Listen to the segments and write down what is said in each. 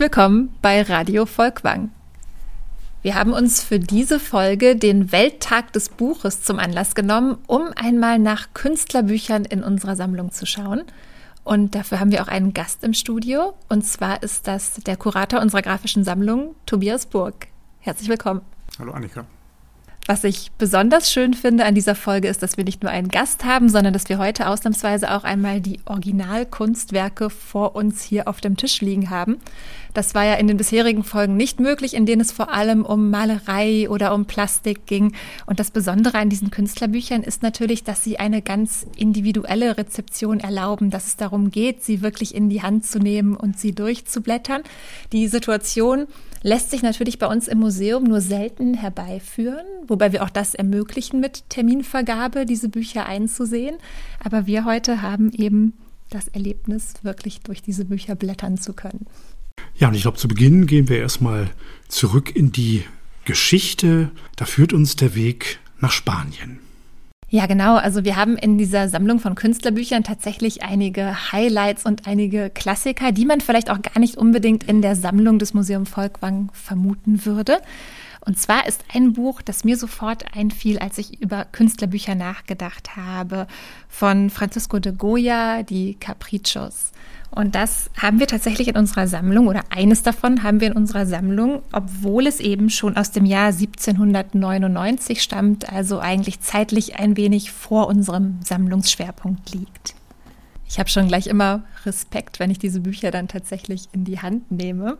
willkommen bei Radio Volkwang. Wir haben uns für diese Folge den Welttag des Buches zum Anlass genommen, um einmal nach Künstlerbüchern in unserer Sammlung zu schauen. Und dafür haben wir auch einen Gast im Studio. Und zwar ist das der Kurator unserer grafischen Sammlung, Tobias Burg. Herzlich willkommen. Hallo Annika. Was ich besonders schön finde an dieser Folge ist, dass wir nicht nur einen Gast haben, sondern dass wir heute ausnahmsweise auch einmal die Originalkunstwerke vor uns hier auf dem Tisch liegen haben. Das war ja in den bisherigen Folgen nicht möglich, in denen es vor allem um Malerei oder um Plastik ging. Und das Besondere an diesen Künstlerbüchern ist natürlich, dass sie eine ganz individuelle Rezeption erlauben, dass es darum geht, sie wirklich in die Hand zu nehmen und sie durchzublättern. Die Situation lässt sich natürlich bei uns im Museum nur selten herbeiführen, wobei wir auch das ermöglichen mit Terminvergabe, diese Bücher einzusehen. Aber wir heute haben eben das Erlebnis, wirklich durch diese Bücher blättern zu können. Ja, und ich glaube, zu Beginn gehen wir erstmal zurück in die Geschichte. Da führt uns der Weg nach Spanien. Ja, genau. Also wir haben in dieser Sammlung von Künstlerbüchern tatsächlich einige Highlights und einige Klassiker, die man vielleicht auch gar nicht unbedingt in der Sammlung des Museum Volkwang vermuten würde. Und zwar ist ein Buch, das mir sofort einfiel, als ich über Künstlerbücher nachgedacht habe, von Francisco de Goya, die Caprichos. Und das haben wir tatsächlich in unserer Sammlung oder eines davon haben wir in unserer Sammlung, obwohl es eben schon aus dem Jahr 1799 stammt, also eigentlich zeitlich ein wenig vor unserem Sammlungsschwerpunkt liegt. Ich habe schon gleich immer Respekt, wenn ich diese Bücher dann tatsächlich in die Hand nehme.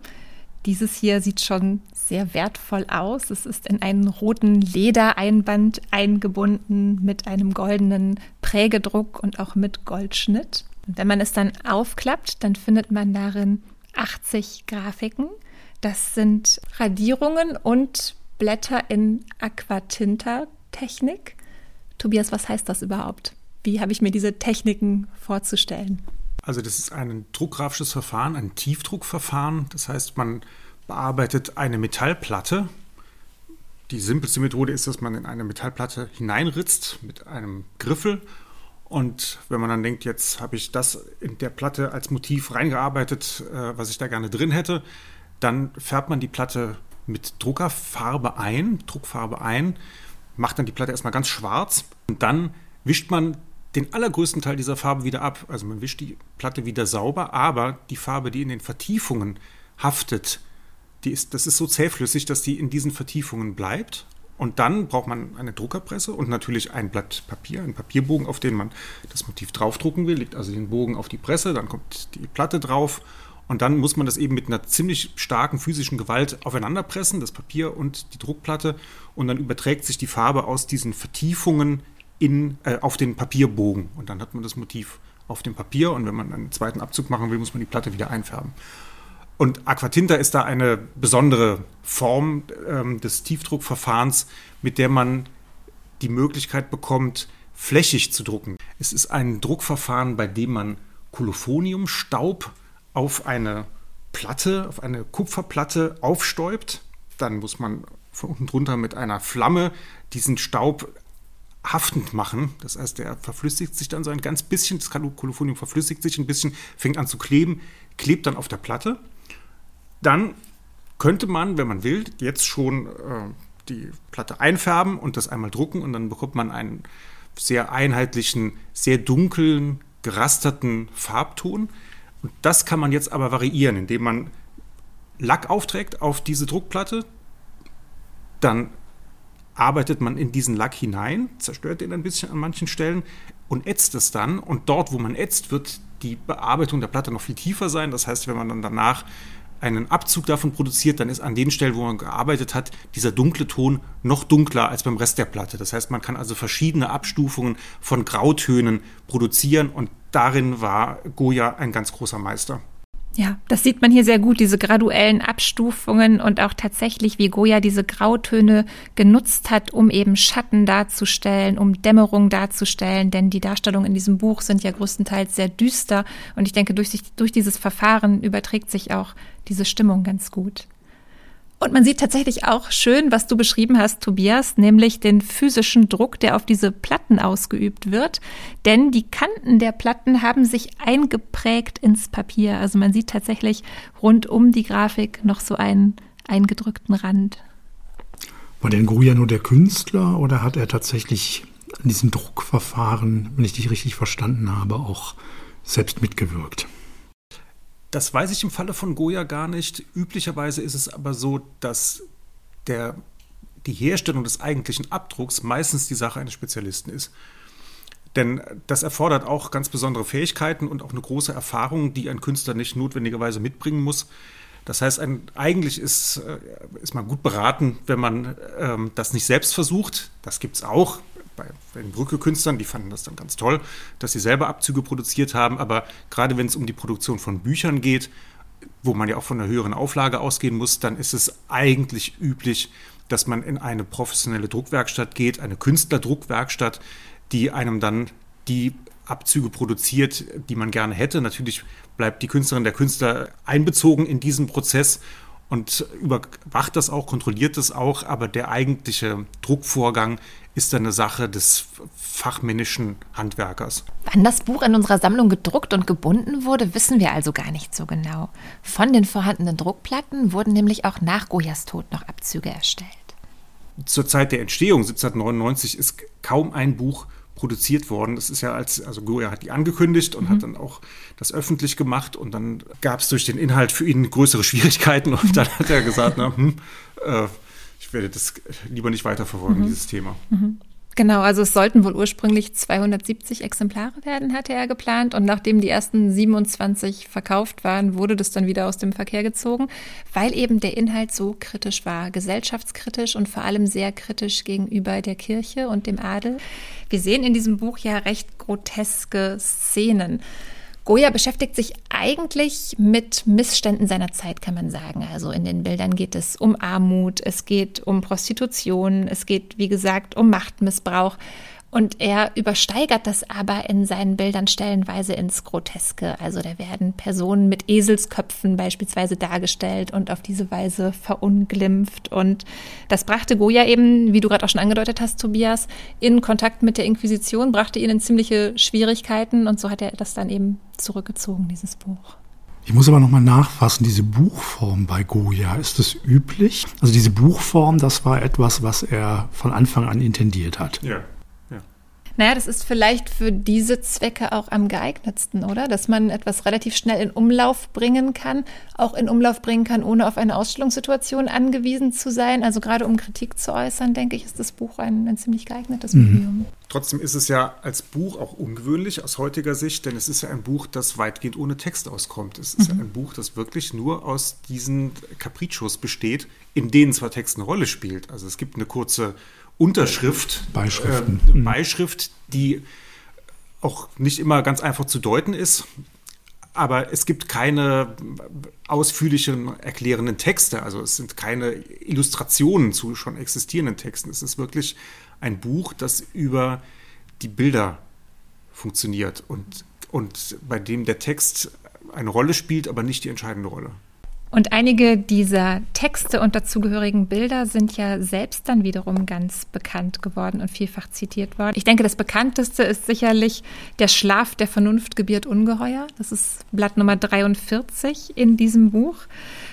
Dieses hier sieht schon sehr wertvoll aus. Es ist in einen roten Ledereinband eingebunden mit einem goldenen Prägedruck und auch mit Goldschnitt. Wenn man es dann aufklappt, dann findet man darin 80 Grafiken. Das sind Radierungen und Blätter in Aquatinta-Technik. Tobias, was heißt das überhaupt? Wie habe ich mir diese Techniken vorzustellen? Also das ist ein druckgrafisches Verfahren, ein Tiefdruckverfahren. Das heißt, man bearbeitet eine Metallplatte. Die simpelste Methode ist, dass man in eine Metallplatte hineinritzt mit einem Griffel und wenn man dann denkt, jetzt habe ich das in der Platte als Motiv reingearbeitet, äh, was ich da gerne drin hätte, dann färbt man die Platte mit Druckerfarbe ein, Druckfarbe ein, macht dann die Platte erstmal ganz schwarz und dann wischt man den allergrößten Teil dieser Farbe wieder ab. Also man wischt die Platte wieder sauber, aber die Farbe, die in den Vertiefungen haftet, die ist, das ist so zähflüssig, dass die in diesen Vertiefungen bleibt und dann braucht man eine Druckerpresse und natürlich ein Blatt Papier, einen Papierbogen, auf den man das Motiv draufdrucken will. Legt also den Bogen auf die Presse, dann kommt die Platte drauf und dann muss man das eben mit einer ziemlich starken physischen Gewalt aufeinander pressen, das Papier und die Druckplatte. Und dann überträgt sich die Farbe aus diesen Vertiefungen in, äh, auf den Papierbogen. Und dann hat man das Motiv auf dem Papier. Und wenn man einen zweiten Abzug machen will, muss man die Platte wieder einfärben. Und Aquatinta ist da eine besondere Form ähm, des Tiefdruckverfahrens, mit der man die Möglichkeit bekommt, flächig zu drucken. Es ist ein Druckverfahren, bei dem man Kolophoniumstaub auf eine Platte, auf eine Kupferplatte aufstäubt. Dann muss man von unten drunter mit einer Flamme diesen Staub haftend machen. Das heißt, der verflüssigt sich dann so ein ganz bisschen, das Kolophonium verflüssigt sich ein bisschen, fängt an zu kleben, klebt dann auf der Platte. Dann könnte man, wenn man will, jetzt schon äh, die Platte einfärben und das einmal drucken und dann bekommt man einen sehr einheitlichen, sehr dunklen, gerasterten Farbton. Und das kann man jetzt aber variieren, indem man Lack aufträgt auf diese Druckplatte, dann arbeitet man in diesen Lack hinein, zerstört den ein bisschen an manchen Stellen und ätzt es dann. Und dort, wo man ätzt, wird die Bearbeitung der Platte noch viel tiefer sein. Das heißt, wenn man dann danach einen Abzug davon produziert, dann ist an den Stellen, wo man gearbeitet hat, dieser dunkle Ton noch dunkler als beim Rest der Platte. Das heißt, man kann also verschiedene Abstufungen von Grautönen produzieren und darin war Goya ein ganz großer Meister. Ja, das sieht man hier sehr gut, diese graduellen Abstufungen und auch tatsächlich, wie Goya diese Grautöne genutzt hat, um eben Schatten darzustellen, um Dämmerung darzustellen, denn die Darstellungen in diesem Buch sind ja größtenteils sehr düster und ich denke, durch, durch dieses Verfahren überträgt sich auch diese Stimmung ganz gut. Und man sieht tatsächlich auch schön, was du beschrieben hast, Tobias, nämlich den physischen Druck, der auf diese Platten ausgeübt wird. Denn die Kanten der Platten haben sich eingeprägt ins Papier. Also man sieht tatsächlich rund um die Grafik noch so einen eingedrückten Rand. War denn Goya nur der Künstler oder hat er tatsächlich an diesem Druckverfahren, wenn ich dich richtig verstanden habe, auch selbst mitgewirkt? Das weiß ich im Falle von Goya gar nicht. Üblicherweise ist es aber so, dass der, die Herstellung des eigentlichen Abdrucks meistens die Sache eines Spezialisten ist. Denn das erfordert auch ganz besondere Fähigkeiten und auch eine große Erfahrung, die ein Künstler nicht notwendigerweise mitbringen muss. Das heißt, ein, eigentlich ist, äh, ist man gut beraten, wenn man ähm, das nicht selbst versucht. Das gibt es auch bei den Brücke-Künstlern, die fanden das dann ganz toll, dass sie selber Abzüge produziert haben. Aber gerade wenn es um die Produktion von Büchern geht, wo man ja auch von einer höheren Auflage ausgehen muss, dann ist es eigentlich üblich, dass man in eine professionelle Druckwerkstatt geht, eine Künstlerdruckwerkstatt, die einem dann die Abzüge produziert, die man gerne hätte. Natürlich bleibt die Künstlerin, der Künstler einbezogen in diesen Prozess und überwacht das auch, kontrolliert das auch, aber der eigentliche Druckvorgang ist dann eine Sache des fachmännischen Handwerkers. Wann das Buch in unserer Sammlung gedruckt und gebunden wurde, wissen wir also gar nicht so genau. Von den vorhandenen Druckplatten wurden nämlich auch nach Goyas Tod noch Abzüge erstellt. Zur Zeit der Entstehung 1799 ist kaum ein Buch produziert worden. Das ist ja als, also Goya hat die angekündigt und mhm. hat dann auch das öffentlich gemacht und dann gab es durch den Inhalt für ihn größere Schwierigkeiten und dann hat er gesagt, na, hm, äh, ich werde das lieber nicht weiterverfolgen, mhm. dieses Thema. Mhm. Genau, also es sollten wohl ursprünglich 270 Exemplare werden, hatte er geplant. Und nachdem die ersten 27 verkauft waren, wurde das dann wieder aus dem Verkehr gezogen, weil eben der Inhalt so kritisch war, gesellschaftskritisch und vor allem sehr kritisch gegenüber der Kirche und dem Adel. Wir sehen in diesem Buch ja recht groteske Szenen. Goya beschäftigt sich eigentlich mit Missständen seiner Zeit, kann man sagen. Also in den Bildern geht es um Armut, es geht um Prostitution, es geht, wie gesagt, um Machtmissbrauch. Und er übersteigert das aber in seinen Bildern stellenweise ins Groteske. Also da werden Personen mit Eselsköpfen beispielsweise dargestellt und auf diese Weise verunglimpft. Und das brachte Goya eben, wie du gerade auch schon angedeutet hast, Tobias, in Kontakt mit der Inquisition, brachte ihn in ziemliche Schwierigkeiten. Und so hat er das dann eben zurückgezogen, dieses Buch. Ich muss aber nochmal nachfassen, diese Buchform bei Goya, ist das üblich? Also diese Buchform, das war etwas, was er von Anfang an intendiert hat. Ja. Naja, das ist vielleicht für diese Zwecke auch am geeignetsten, oder? Dass man etwas relativ schnell in Umlauf bringen kann, auch in Umlauf bringen kann, ohne auf eine Ausstellungssituation angewiesen zu sein. Also gerade um Kritik zu äußern, denke ich, ist das Buch ein, ein ziemlich geeignetes mhm. Medium. Trotzdem ist es ja als Buch auch ungewöhnlich aus heutiger Sicht, denn es ist ja ein Buch, das weitgehend ohne Text auskommt. Es ist mhm. ein Buch, das wirklich nur aus diesen Capriccios besteht, in denen zwar Text eine Rolle spielt. Also es gibt eine kurze Unterschrift, Beischriften. Äh, Beischrift, die auch nicht immer ganz einfach zu deuten ist. Aber es gibt keine ausführlichen erklärenden Texte, also es sind keine Illustrationen zu schon existierenden Texten. Es ist wirklich ein Buch, das über die Bilder funktioniert und, und bei dem der Text eine Rolle spielt, aber nicht die entscheidende Rolle. Und einige dieser Texte und dazugehörigen Bilder sind ja selbst dann wiederum ganz bekannt geworden und vielfach zitiert worden. Ich denke, das bekannteste ist sicherlich Der Schlaf der Vernunft gebiert Ungeheuer. Das ist Blatt Nummer 43 in diesem Buch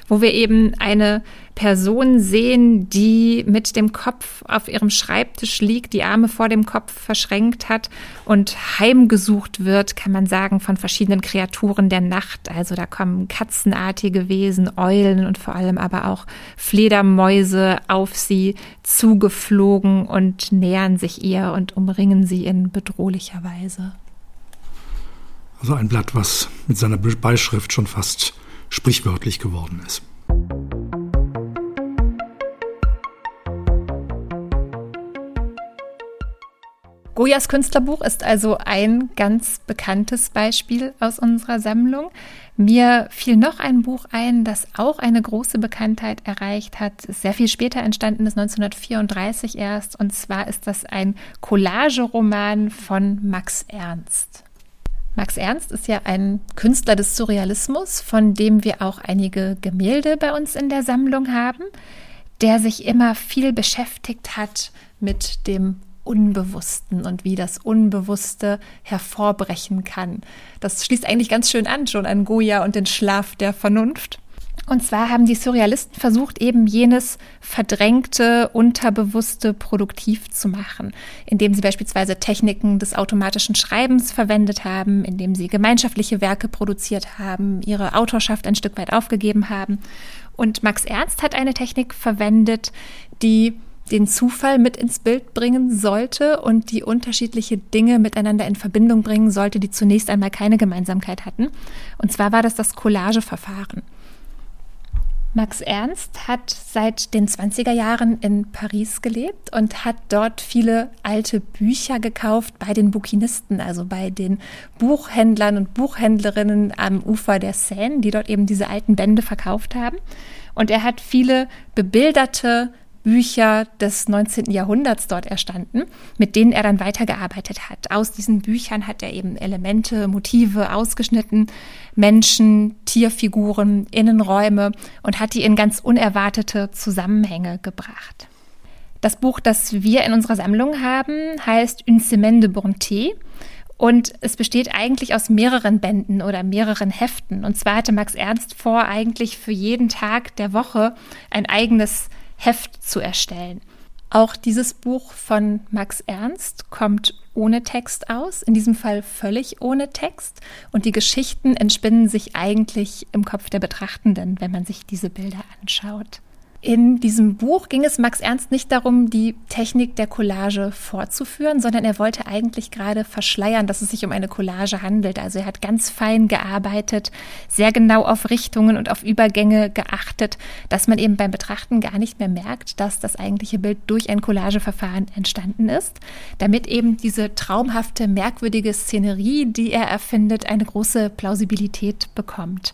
wo wir eben eine Person sehen, die mit dem Kopf auf ihrem Schreibtisch liegt, die Arme vor dem Kopf verschränkt hat und heimgesucht wird, kann man sagen, von verschiedenen Kreaturen der Nacht. Also da kommen katzenartige Wesen, Eulen und vor allem aber auch Fledermäuse auf sie zugeflogen und nähern sich ihr und umringen sie in bedrohlicher Weise. Also ein Blatt, was mit seiner Beischrift schon fast sprichwörtlich geworden ist. Goyas Künstlerbuch ist also ein ganz bekanntes Beispiel aus unserer Sammlung. Mir fiel noch ein Buch ein, das auch eine große Bekanntheit erreicht hat. Sehr viel später entstanden ist 1934 erst. Und zwar ist das ein Collageroman von Max Ernst. Max Ernst ist ja ein Künstler des Surrealismus, von dem wir auch einige Gemälde bei uns in der Sammlung haben, der sich immer viel beschäftigt hat mit dem Unbewussten und wie das Unbewusste hervorbrechen kann. Das schließt eigentlich ganz schön an schon an Goya und den Schlaf der Vernunft. Und zwar haben die Surrealisten versucht, eben jenes verdrängte, unterbewusste produktiv zu machen, indem sie beispielsweise Techniken des automatischen Schreibens verwendet haben, indem sie gemeinschaftliche Werke produziert haben, ihre Autorschaft ein Stück weit aufgegeben haben. Und Max Ernst hat eine Technik verwendet, die den Zufall mit ins Bild bringen sollte und die unterschiedliche Dinge miteinander in Verbindung bringen sollte, die zunächst einmal keine Gemeinsamkeit hatten. Und zwar war das das Collageverfahren. Max Ernst hat seit den 20er Jahren in Paris gelebt und hat dort viele alte Bücher gekauft bei den Bouquinisten, also bei den Buchhändlern und Buchhändlerinnen am Ufer der Seine, die dort eben diese alten Bände verkauft haben. Und er hat viele bebilderte Bücher des 19. Jahrhunderts dort erstanden, mit denen er dann weitergearbeitet hat. Aus diesen Büchern hat er eben Elemente, Motive ausgeschnitten, Menschen, Tierfiguren, Innenräume und hat die in ganz unerwartete Zusammenhänge gebracht. Das Buch, das wir in unserer Sammlung haben, heißt Une Semaine de Bonté und es besteht eigentlich aus mehreren Bänden oder mehreren Heften. Und zwar hatte Max Ernst vor, eigentlich für jeden Tag der Woche ein eigenes Heft zu erstellen. Auch dieses Buch von Max Ernst kommt ohne Text aus, in diesem Fall völlig ohne Text. Und die Geschichten entspinnen sich eigentlich im Kopf der Betrachtenden, wenn man sich diese Bilder anschaut. In diesem Buch ging es Max Ernst nicht darum, die Technik der Collage fortzuführen, sondern er wollte eigentlich gerade verschleiern, dass es sich um eine Collage handelt. Also er hat ganz fein gearbeitet, sehr genau auf Richtungen und auf Übergänge geachtet, dass man eben beim Betrachten gar nicht mehr merkt, dass das eigentliche Bild durch ein Collageverfahren entstanden ist, damit eben diese traumhafte, merkwürdige Szenerie, die er erfindet, eine große Plausibilität bekommt.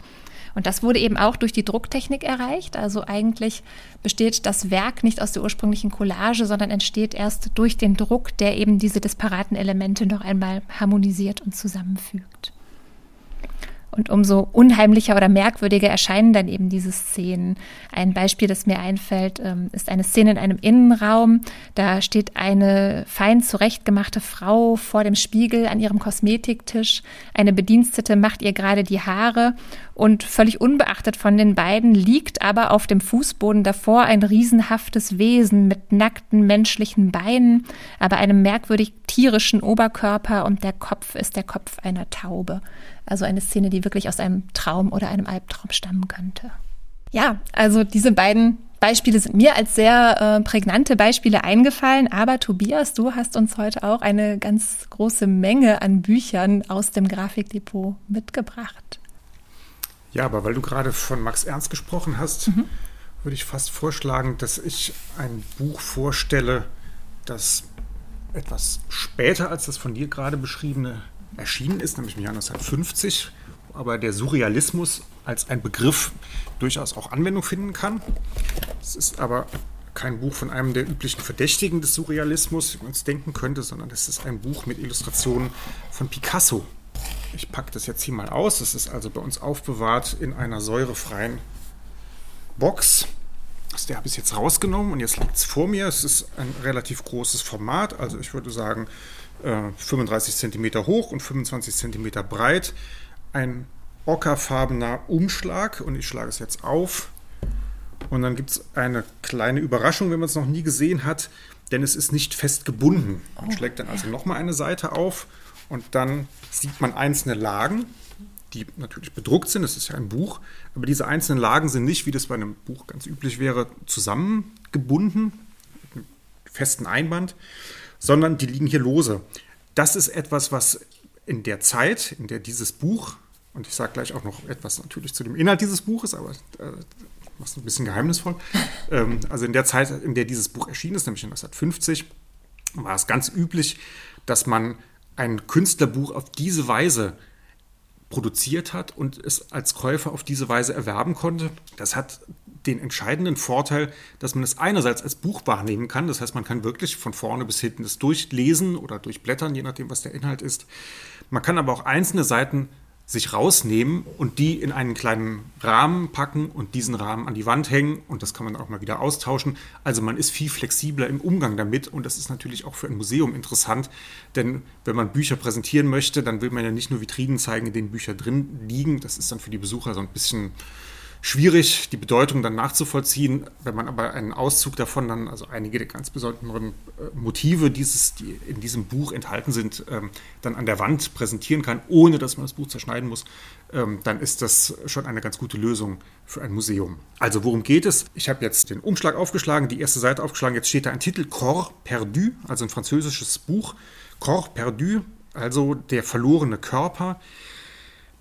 Und das wurde eben auch durch die Drucktechnik erreicht. Also eigentlich besteht das Werk nicht aus der ursprünglichen Collage, sondern entsteht erst durch den Druck, der eben diese disparaten Elemente noch einmal harmonisiert und zusammenfügt. Und umso unheimlicher oder merkwürdiger erscheinen dann eben diese Szenen. Ein Beispiel, das mir einfällt, ähm, ist eine Szene in einem Innenraum. Da steht eine fein zurechtgemachte Frau vor dem Spiegel an ihrem Kosmetiktisch. Eine Bedienstete macht ihr gerade die Haare und völlig unbeachtet von den beiden liegt aber auf dem Fußboden davor ein riesenhaftes Wesen mit nackten menschlichen Beinen, aber einem merkwürdig tierischen Oberkörper und der Kopf ist der Kopf einer Taube. Also eine Szene, die wirklich aus einem Traum oder einem Albtraum stammen könnte. Ja, also diese beiden Beispiele sind mir als sehr äh, prägnante Beispiele eingefallen. Aber Tobias, du hast uns heute auch eine ganz große Menge an Büchern aus dem Grafikdepot mitgebracht. Ja, aber weil du gerade von Max Ernst gesprochen hast, mhm. würde ich fast vorschlagen, dass ich ein Buch vorstelle, das etwas später als das von dir gerade beschriebene erschienen ist, nämlich im Jahr 1950, aber der Surrealismus als ein Begriff durchaus auch Anwendung finden kann. Es ist aber kein Buch von einem der üblichen Verdächtigen des Surrealismus, wie man es denken könnte, sondern es ist ein Buch mit Illustrationen von Picasso. Ich packe das jetzt hier mal aus. Es ist also bei uns aufbewahrt in einer säurefreien Box. Aus der habe ich jetzt rausgenommen und jetzt liegt es vor mir. Es ist ein relativ großes Format, also ich würde sagen 35 äh, cm hoch und 25 cm breit. Ein ockerfarbener Umschlag und ich schlage es jetzt auf. Und dann gibt es eine kleine Überraschung, wenn man es noch nie gesehen hat, denn es ist nicht fest gebunden. Man oh, schlägt dann also nochmal eine Seite auf und dann sieht man einzelne Lagen, die natürlich bedruckt sind. Es ist ja ein Buch, aber diese einzelnen Lagen sind nicht, wie das bei einem Buch ganz üblich wäre, zusammengebunden mit einem festen Einband, sondern die liegen hier lose. Das ist etwas, was in der Zeit, in der dieses Buch, und ich sage gleich auch noch etwas natürlich zu dem Inhalt dieses Buches, aber äh, machst ein bisschen geheimnisvoll. ähm, also in der Zeit, in der dieses Buch erschienen ist, nämlich 1950, war es ganz üblich, dass man ein Künstlerbuch auf diese Weise produziert hat und es als Käufer auf diese Weise erwerben konnte. Das hat den entscheidenden Vorteil, dass man es einerseits als Buch wahrnehmen kann. Das heißt, man kann wirklich von vorne bis hinten es durchlesen oder durchblättern, je nachdem, was der Inhalt ist. Man kann aber auch einzelne Seiten sich rausnehmen und die in einen kleinen Rahmen packen und diesen Rahmen an die Wand hängen und das kann man auch mal wieder austauschen. Also man ist viel flexibler im Umgang damit und das ist natürlich auch für ein Museum interessant, denn wenn man Bücher präsentieren möchte, dann will man ja nicht nur Vitrinen zeigen, in denen Bücher drin liegen. Das ist dann für die Besucher so ein bisschen schwierig, die Bedeutung dann nachzuvollziehen. Wenn man aber einen Auszug davon dann, also einige der ganz besonderen äh, Motive, dieses, die in diesem Buch enthalten sind, ähm, dann an der Wand präsentieren kann, ohne dass man das Buch zerschneiden muss, ähm, dann ist das schon eine ganz gute Lösung für ein Museum. Also worum geht es? Ich habe jetzt den Umschlag aufgeschlagen, die erste Seite aufgeschlagen, jetzt steht da ein Titel, Corps perdu, also ein französisches Buch, Corps perdu, also der verlorene Körper.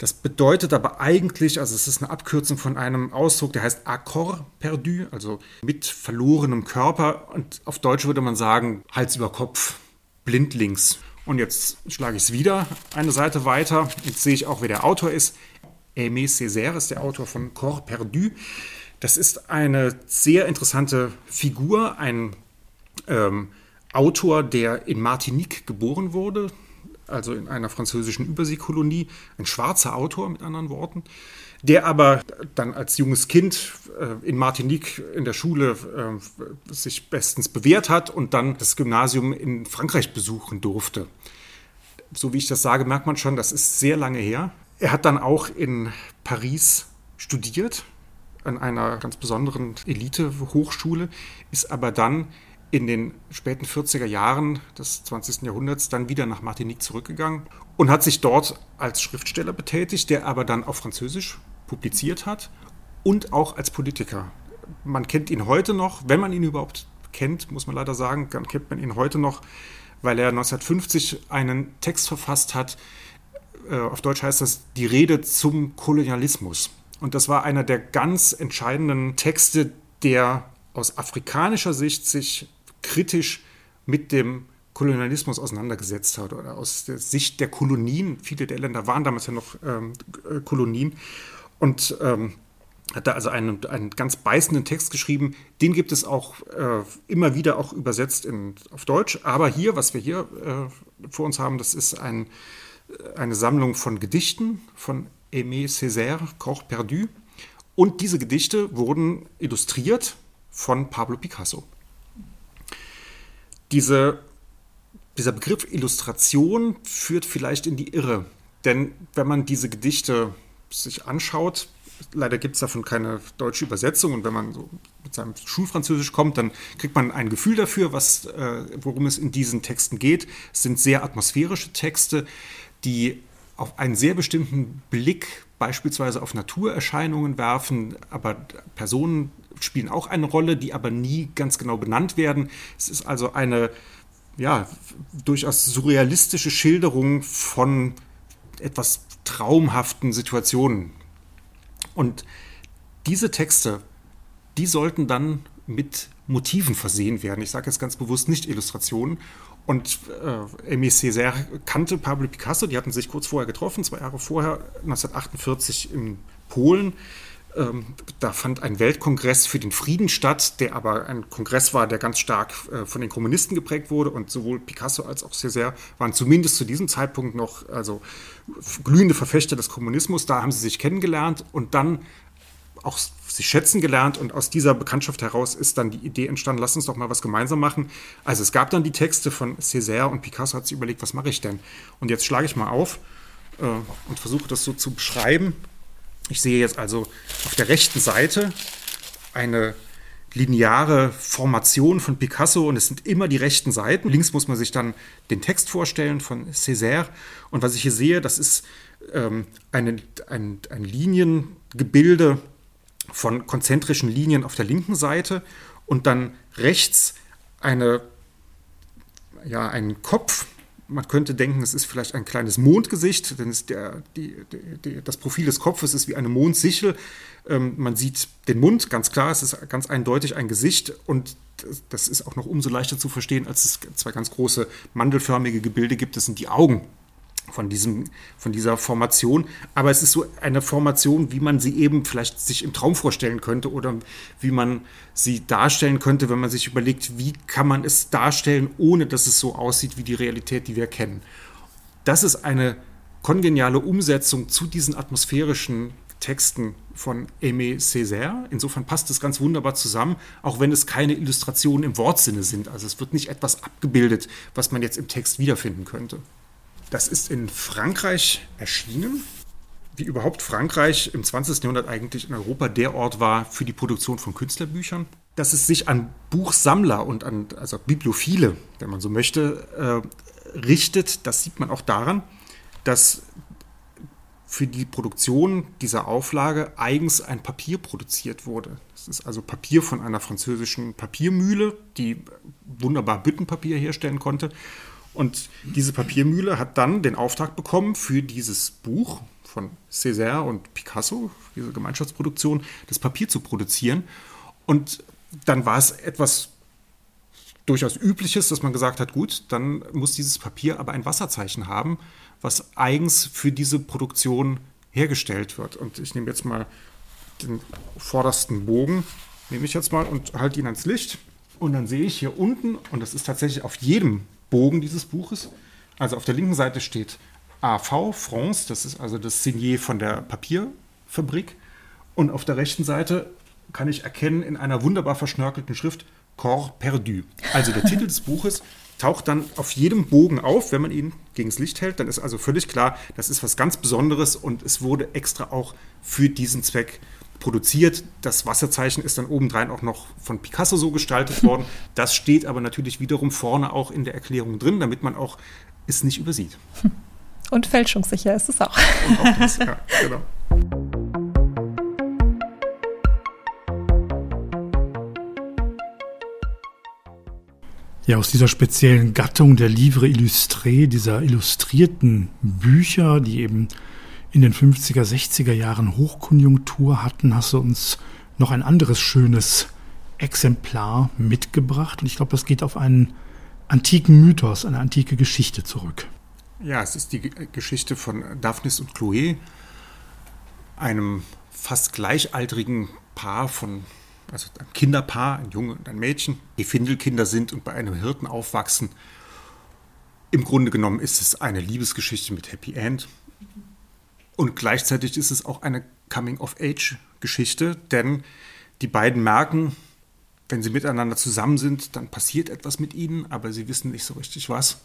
Das bedeutet aber eigentlich, also es ist eine Abkürzung von einem Ausdruck, der heißt Accord perdu, also mit verlorenem Körper. Und auf Deutsch würde man sagen, Hals über Kopf, blindlings. Und jetzt schlage ich es wieder eine Seite weiter. Jetzt sehe ich auch, wer der Autor ist. Aimé Césaire ist der Autor von Corps perdu. Das ist eine sehr interessante Figur, ein ähm, Autor, der in Martinique geboren wurde, also in einer französischen Überseekolonie, ein schwarzer Autor mit anderen Worten, der aber dann als junges Kind äh, in Martinique in der Schule äh, sich bestens bewährt hat und dann das Gymnasium in Frankreich besuchen durfte. So wie ich das sage, merkt man schon, das ist sehr lange her. Er hat dann auch in Paris studiert, an einer ganz besonderen Elite-Hochschule, ist aber dann in den späten 40er Jahren des 20. Jahrhunderts dann wieder nach Martinique zurückgegangen und hat sich dort als Schriftsteller betätigt, der aber dann auf Französisch publiziert hat und auch als Politiker. Man kennt ihn heute noch, wenn man ihn überhaupt kennt, muss man leider sagen, dann kennt man ihn heute noch, weil er 1950 einen Text verfasst hat, äh, auf Deutsch heißt das Die Rede zum Kolonialismus. Und das war einer der ganz entscheidenden Texte, der aus afrikanischer Sicht sich kritisch mit dem Kolonialismus auseinandergesetzt hat oder aus der Sicht der Kolonien. Viele der Länder waren damals ja noch ähm, äh, Kolonien und ähm, hat da also einen, einen ganz beißenden Text geschrieben. Den gibt es auch äh, immer wieder auch übersetzt in, auf Deutsch. Aber hier, was wir hier äh, vor uns haben, das ist ein, eine Sammlung von Gedichten von Aimé Césaire, Corps perdu. Und diese Gedichte wurden illustriert von Pablo Picasso diese, dieser Begriff Illustration führt vielleicht in die Irre. Denn wenn man diese Gedichte sich anschaut, leider gibt es davon keine deutsche Übersetzung und wenn man so mit seinem Schulfranzösisch kommt, dann kriegt man ein Gefühl dafür, was, äh, worum es in diesen Texten geht. Es sind sehr atmosphärische Texte, die auf einen sehr bestimmten Blick beispielsweise auf Naturerscheinungen werfen, aber Personen spielen auch eine Rolle, die aber nie ganz genau benannt werden. Es ist also eine ja, durchaus surrealistische Schilderung von etwas traumhaften Situationen. Und diese Texte, die sollten dann mit Motiven versehen werden. Ich sage jetzt ganz bewusst nicht Illustrationen. Und äh, Aimé Césaire kannte Pablo Picasso, die hatten sich kurz vorher getroffen, zwei Jahre vorher, 1948 in Polen. Ähm, da fand ein Weltkongress für den Frieden statt, der aber ein Kongress war, der ganz stark äh, von den Kommunisten geprägt wurde. Und sowohl Picasso als auch Césaire waren zumindest zu diesem Zeitpunkt noch also glühende Verfechter des Kommunismus. Da haben sie sich kennengelernt und dann auch sich schätzen gelernt und aus dieser Bekanntschaft heraus ist dann die Idee entstanden, lass uns doch mal was gemeinsam machen. Also es gab dann die Texte von Césaire und Picasso hat sich überlegt, was mache ich denn? Und jetzt schlage ich mal auf äh, und versuche das so zu beschreiben. Ich sehe jetzt also auf der rechten Seite eine lineare Formation von Picasso und es sind immer die rechten Seiten. Links muss man sich dann den Text vorstellen von Césaire. Und was ich hier sehe, das ist ähm, eine, ein, ein Liniengebilde von konzentrischen Linien auf der linken Seite und dann rechts eine, ja, einen Kopf man könnte denken, es ist vielleicht ein kleines Mondgesicht, denn der, die, die, das Profil des Kopfes ist wie eine Mondsichel. Ähm, man sieht den Mund, ganz klar, es ist ganz eindeutig ein Gesicht und das ist auch noch umso leichter zu verstehen, als es zwei ganz große mandelförmige Gebilde gibt. Das sind die Augen von, diesem, von dieser Formation. Aber es ist so eine Formation, wie man sie eben vielleicht sich im Traum vorstellen könnte oder wie man sie darstellen könnte, wenn man sich überlegt, wie kann man es darstellen, ohne dass es so aussieht wie die Realität, die wir kennen. Das ist eine kongeniale Umsetzung zu diesen atmosphärischen Texten von Aimé Césaire. Insofern passt es ganz wunderbar zusammen, auch wenn es keine Illustrationen im Wortsinne sind. Also es wird nicht etwas abgebildet, was man jetzt im Text wiederfinden könnte. Das ist in Frankreich erschienen. Wie überhaupt Frankreich im 20. Jahrhundert eigentlich in Europa der Ort war für die Produktion von Künstlerbüchern. Dass es sich an Buchsammler und an also Bibliophile, wenn man so möchte, äh, richtet, das sieht man auch daran, dass für die Produktion dieser Auflage eigens ein Papier produziert wurde. Das ist also Papier von einer französischen Papiermühle, die wunderbar Büttenpapier herstellen konnte. Und diese Papiermühle hat dann den Auftrag bekommen, für dieses Buch von Césaire und Picasso, diese Gemeinschaftsproduktion, das Papier zu produzieren. Und dann war es etwas durchaus Übliches, dass man gesagt hat, gut, dann muss dieses Papier aber ein Wasserzeichen haben, was eigens für diese Produktion hergestellt wird. Und ich nehme jetzt mal den vordersten Bogen, nehme ich jetzt mal und halte ihn ans Licht. Und dann sehe ich hier unten, und das ist tatsächlich auf jedem Bogen dieses Buches. Also auf der linken Seite steht AV France, das ist also das Signet von der Papierfabrik. Und auf der rechten Seite kann ich erkennen in einer wunderbar verschnörkelten Schrift Corps perdu. Also der Titel des Buches taucht dann auf jedem Bogen auf, wenn man ihn gegen das Licht hält. Dann ist also völlig klar, das ist was ganz Besonderes und es wurde extra auch für diesen Zweck produziert. Das Wasserzeichen ist dann obendrein auch noch von Picasso so gestaltet worden. Das steht aber natürlich wiederum vorne auch in der Erklärung drin, damit man auch es nicht übersieht. Und fälschungssicher ist es auch. Und auch das, ja, genau. Ja, aus dieser speziellen Gattung der Livre Illustré, dieser illustrierten Bücher, die eben in den 50er, 60er Jahren Hochkonjunktur hatten, hast du uns noch ein anderes schönes Exemplar mitgebracht. Und ich glaube, das geht auf einen antiken Mythos, eine antike Geschichte zurück. Ja, es ist die Geschichte von Daphnis und Chloe, einem fast gleichaltrigen Paar von, also ein Kinderpaar, ein Junge und ein Mädchen, die Findelkinder sind und bei einem Hirten aufwachsen. Im Grunde genommen ist es eine Liebesgeschichte mit Happy End. Und gleichzeitig ist es auch eine Coming-of-Age-Geschichte, denn die beiden merken, wenn sie miteinander zusammen sind, dann passiert etwas mit ihnen, aber sie wissen nicht so richtig was.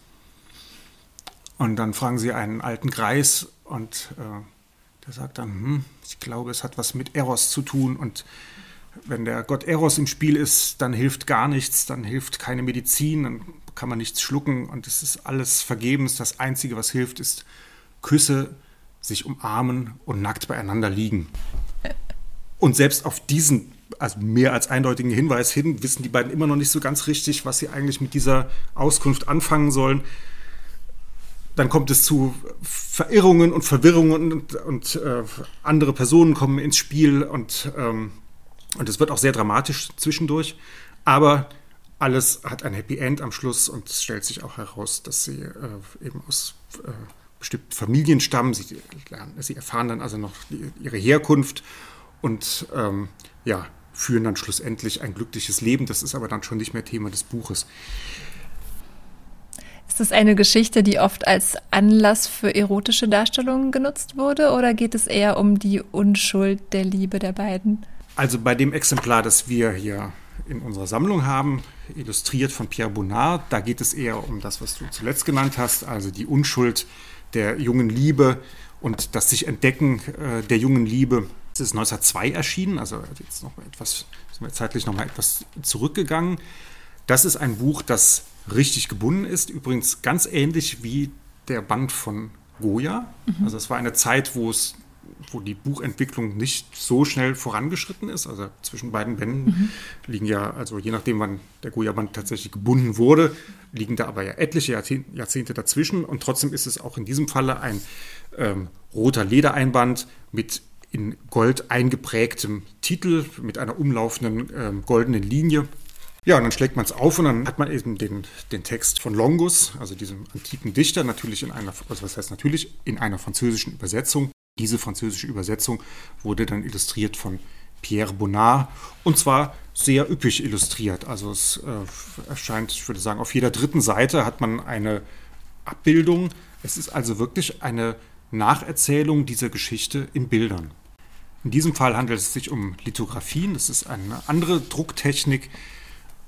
Und dann fragen sie einen alten Greis und äh, der sagt dann, hm, ich glaube, es hat was mit Eros zu tun und wenn der Gott Eros im Spiel ist, dann hilft gar nichts, dann hilft keine Medizin, dann kann man nichts schlucken und es ist alles vergebens. Das Einzige, was hilft, ist Küsse, sich umarmen und nackt beieinander liegen. Und selbst auf diesen, also mehr als eindeutigen Hinweis hin, wissen die beiden immer noch nicht so ganz richtig, was sie eigentlich mit dieser Auskunft anfangen sollen. Dann kommt es zu Verirrungen und Verwirrungen und, und äh, andere Personen kommen ins Spiel und, ähm, und es wird auch sehr dramatisch zwischendurch. Aber alles hat ein Happy End am Schluss und es stellt sich auch heraus, dass sie äh, eben aus äh, bestimmten Familienstamm. Sie, sie erfahren dann also noch ihre Herkunft und ähm, ja, führen dann schlussendlich ein glückliches Leben. Das ist aber dann schon nicht mehr Thema des Buches. Ist das eine Geschichte, die oft als Anlass für erotische Darstellungen genutzt wurde oder geht es eher um die Unschuld der Liebe der beiden? Also bei dem Exemplar, das wir hier in unserer Sammlung haben, illustriert von Pierre Bonnard, da geht es eher um das, was du zuletzt genannt hast, also die Unschuld der jungen Liebe und das sich Entdecken äh, der jungen Liebe. Es ist 1902 erschienen, also jetzt noch etwas, sind wir zeitlich noch mal etwas zurückgegangen. Das ist ein Buch, das richtig gebunden ist, übrigens ganz ähnlich wie der Band von Goya. Mhm. Also es war eine Zeit, wo es wo die Buchentwicklung nicht so schnell vorangeschritten ist. Also zwischen beiden Bänden mhm. liegen ja, also je nachdem, wann der Goya-Band tatsächlich gebunden wurde, liegen da aber ja etliche Jahrzehnte dazwischen. Und trotzdem ist es auch in diesem Falle ein ähm, roter Ledereinband mit in Gold eingeprägtem Titel, mit einer umlaufenden ähm, goldenen Linie. Ja, und dann schlägt man es auf und dann hat man eben den, den Text von Longus, also diesem antiken Dichter, natürlich in einer, also was heißt natürlich, in einer französischen Übersetzung. Diese französische Übersetzung wurde dann illustriert von Pierre Bonnard und zwar sehr üppig illustriert. Also es äh, erscheint, ich würde sagen, auf jeder dritten Seite hat man eine Abbildung. Es ist also wirklich eine Nacherzählung dieser Geschichte in Bildern. In diesem Fall handelt es sich um Lithografien. Das ist eine andere Drucktechnik,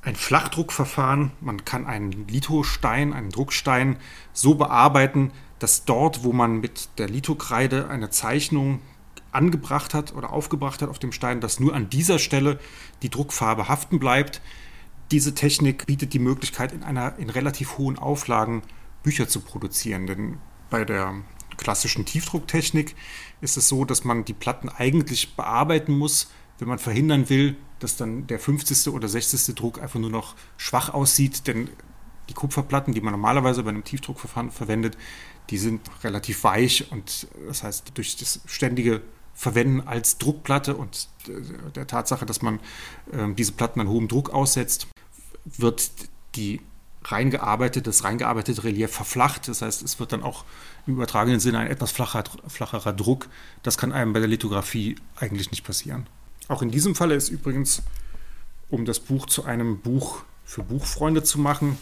ein Flachdruckverfahren. Man kann einen Lithostein, einen Druckstein so bearbeiten, dass dort, wo man mit der Lithokreide eine Zeichnung angebracht hat oder aufgebracht hat auf dem Stein, dass nur an dieser Stelle die Druckfarbe haften bleibt. Diese Technik bietet die Möglichkeit, in einer in relativ hohen Auflagen Bücher zu produzieren. Denn bei der klassischen Tiefdrucktechnik ist es so, dass man die Platten eigentlich bearbeiten muss, wenn man verhindern will, dass dann der 50. oder 60. Druck einfach nur noch schwach aussieht, denn die Kupferplatten, die man normalerweise bei einem Tiefdruckverfahren verwendet, die sind relativ weich und das heißt, durch das ständige Verwenden als Druckplatte und der Tatsache, dass man äh, diese Platten an hohem Druck aussetzt, wird die reingearbeitete, das reingearbeitete Relief verflacht. Das heißt, es wird dann auch im übertragenen Sinne ein etwas flacher, flacherer Druck. Das kann einem bei der Lithografie eigentlich nicht passieren. Auch in diesem Falle ist übrigens, um das Buch zu einem Buch für Buchfreunde zu machen,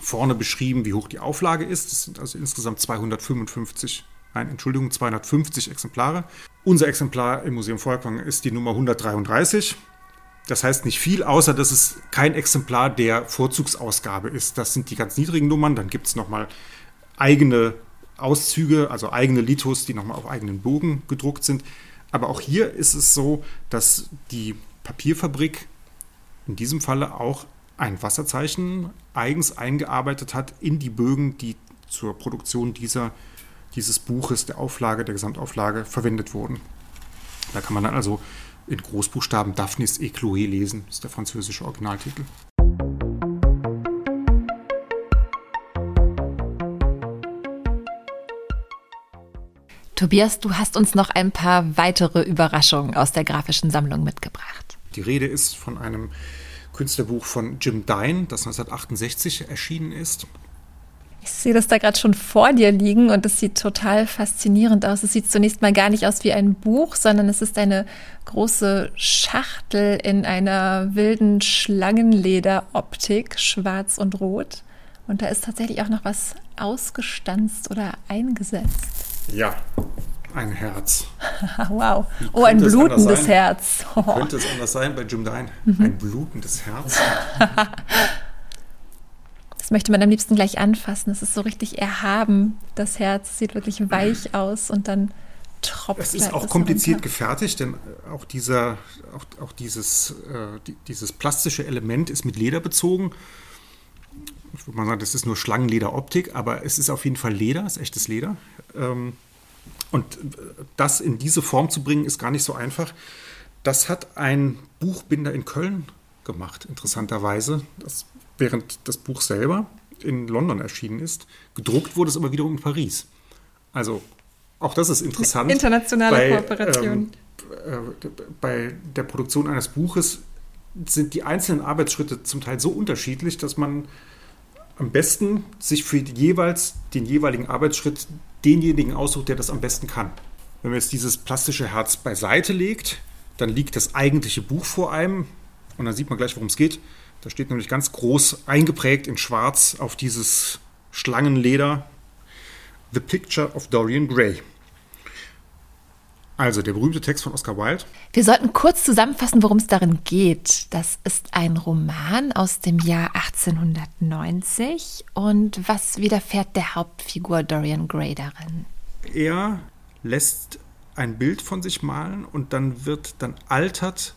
vorne beschrieben, wie hoch die Auflage ist. Es sind also insgesamt 255, nein, Entschuldigung, 250 Exemplare. Unser Exemplar im Museum Volkwang ist die Nummer 133. Das heißt nicht viel, außer dass es kein Exemplar der Vorzugsausgabe ist. Das sind die ganz niedrigen Nummern. Dann gibt es nochmal eigene Auszüge, also eigene Lithos, die nochmal auf eigenen Bogen gedruckt sind. Aber auch hier ist es so, dass die Papierfabrik in diesem Falle auch ein Wasserzeichen eigens eingearbeitet hat in die Bögen, die zur Produktion dieser, dieses Buches, der Auflage, der Gesamtauflage verwendet wurden. Da kann man dann also in Großbuchstaben Daphnis et Chloé lesen, ist der französische Originaltitel. Tobias, du hast uns noch ein paar weitere Überraschungen aus der grafischen Sammlung mitgebracht. Die Rede ist von einem Künstlerbuch von Jim Dine, das 1968 erschienen ist. Ich sehe das da gerade schon vor dir liegen und es sieht total faszinierend aus. Es sieht zunächst mal gar nicht aus wie ein Buch, sondern es ist eine große Schachtel in einer wilden Schlangenlederoptik, schwarz und rot. Und da ist tatsächlich auch noch was ausgestanzt oder eingesetzt. Ja, ein Herz. wow. Oh, ein blutendes Herz. Oh. Könnte es anders sein bei Jim Dine? Mhm. Ein blutendes Herz. das möchte man am liebsten gleich anfassen. Das ist so richtig erhaben. Das Herz sieht wirklich weich aus und dann tropft es. ist auch kompliziert runter. gefertigt, denn auch, dieser, auch, auch dieses, äh, die, dieses plastische Element ist mit Leder bezogen. Ich würde mal sagen, das ist nur Schlangenlederoptik, aber es ist auf jeden Fall Leder, ist echtes Leder. Ähm, und das in diese Form zu bringen, ist gar nicht so einfach. Das hat ein Buchbinder in Köln gemacht, interessanterweise, das, während das Buch selber in London erschienen ist. Gedruckt wurde es aber wiederum in Paris. Also auch das ist interessant. Internationale bei, Kooperation. Ähm, äh, bei der Produktion eines Buches sind die einzelnen Arbeitsschritte zum Teil so unterschiedlich, dass man am besten sich für jeweils den jeweiligen Arbeitsschritt denjenigen aussucht, der das am besten kann. Wenn man jetzt dieses plastische Herz beiseite legt, dann liegt das eigentliche Buch vor einem und dann sieht man gleich, worum es geht. Da steht nämlich ganz groß eingeprägt in Schwarz auf dieses Schlangenleder The Picture of Dorian Gray. Also der berühmte Text von Oscar Wilde. Wir sollten kurz zusammenfassen, worum es darin geht. Das ist ein Roman aus dem Jahr 1890. Und was widerfährt der Hauptfigur Dorian Gray darin? Er lässt ein Bild von sich malen und dann wird dann altert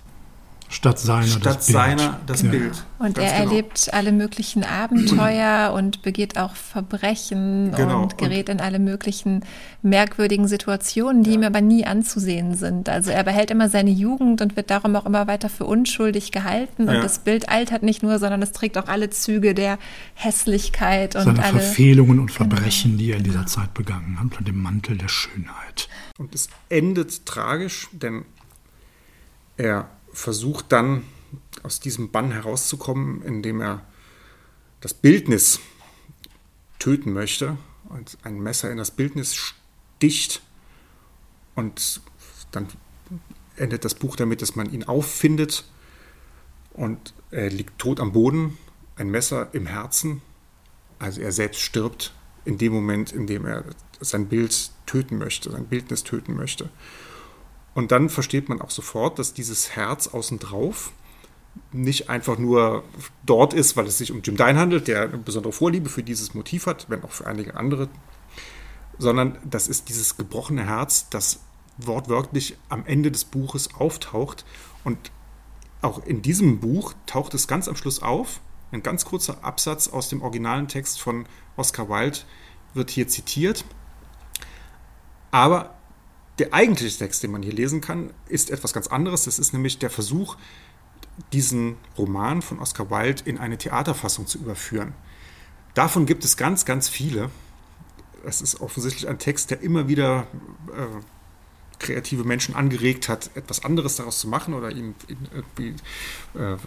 Statt seiner Statt das seiner Bild. das ja. Bild. Und er genau. erlebt alle möglichen Abenteuer und begeht auch Verbrechen genau. und gerät und in alle möglichen merkwürdigen Situationen, die ja. ihm aber nie anzusehen sind. Also er behält immer seine Jugend und wird darum auch immer weiter für unschuldig gehalten. Und ja. das Bild altert nicht nur, sondern es trägt auch alle Züge der Hässlichkeit und seine alle Verfehlungen und. Verbrechen, die er in dieser Zeit begangen hat, unter dem Mantel der Schönheit. Und es endet tragisch, denn er versucht dann aus diesem Bann herauszukommen, indem er das Bildnis töten möchte und ein Messer in das Bildnis sticht und dann endet das Buch damit, dass man ihn auffindet und er liegt tot am Boden, ein Messer im Herzen. Also er selbst stirbt in dem Moment, in dem er sein Bild töten möchte, sein Bildnis töten möchte. Und dann versteht man auch sofort, dass dieses Herz außen drauf nicht einfach nur dort ist, weil es sich um Jim Dine handelt, der eine besondere Vorliebe für dieses Motiv hat, wenn auch für einige andere, sondern das ist dieses gebrochene Herz, das wortwörtlich am Ende des Buches auftaucht. Und auch in diesem Buch taucht es ganz am Schluss auf. Ein ganz kurzer Absatz aus dem originalen Text von Oscar Wilde wird hier zitiert. Aber der eigentliche Text, den man hier lesen kann, ist etwas ganz anderes. Das ist nämlich der Versuch, diesen Roman von Oscar Wilde in eine Theaterfassung zu überführen. Davon gibt es ganz, ganz viele. Es ist offensichtlich ein Text, der immer wieder äh, kreative Menschen angeregt hat, etwas anderes daraus zu machen oder ihn in, äh,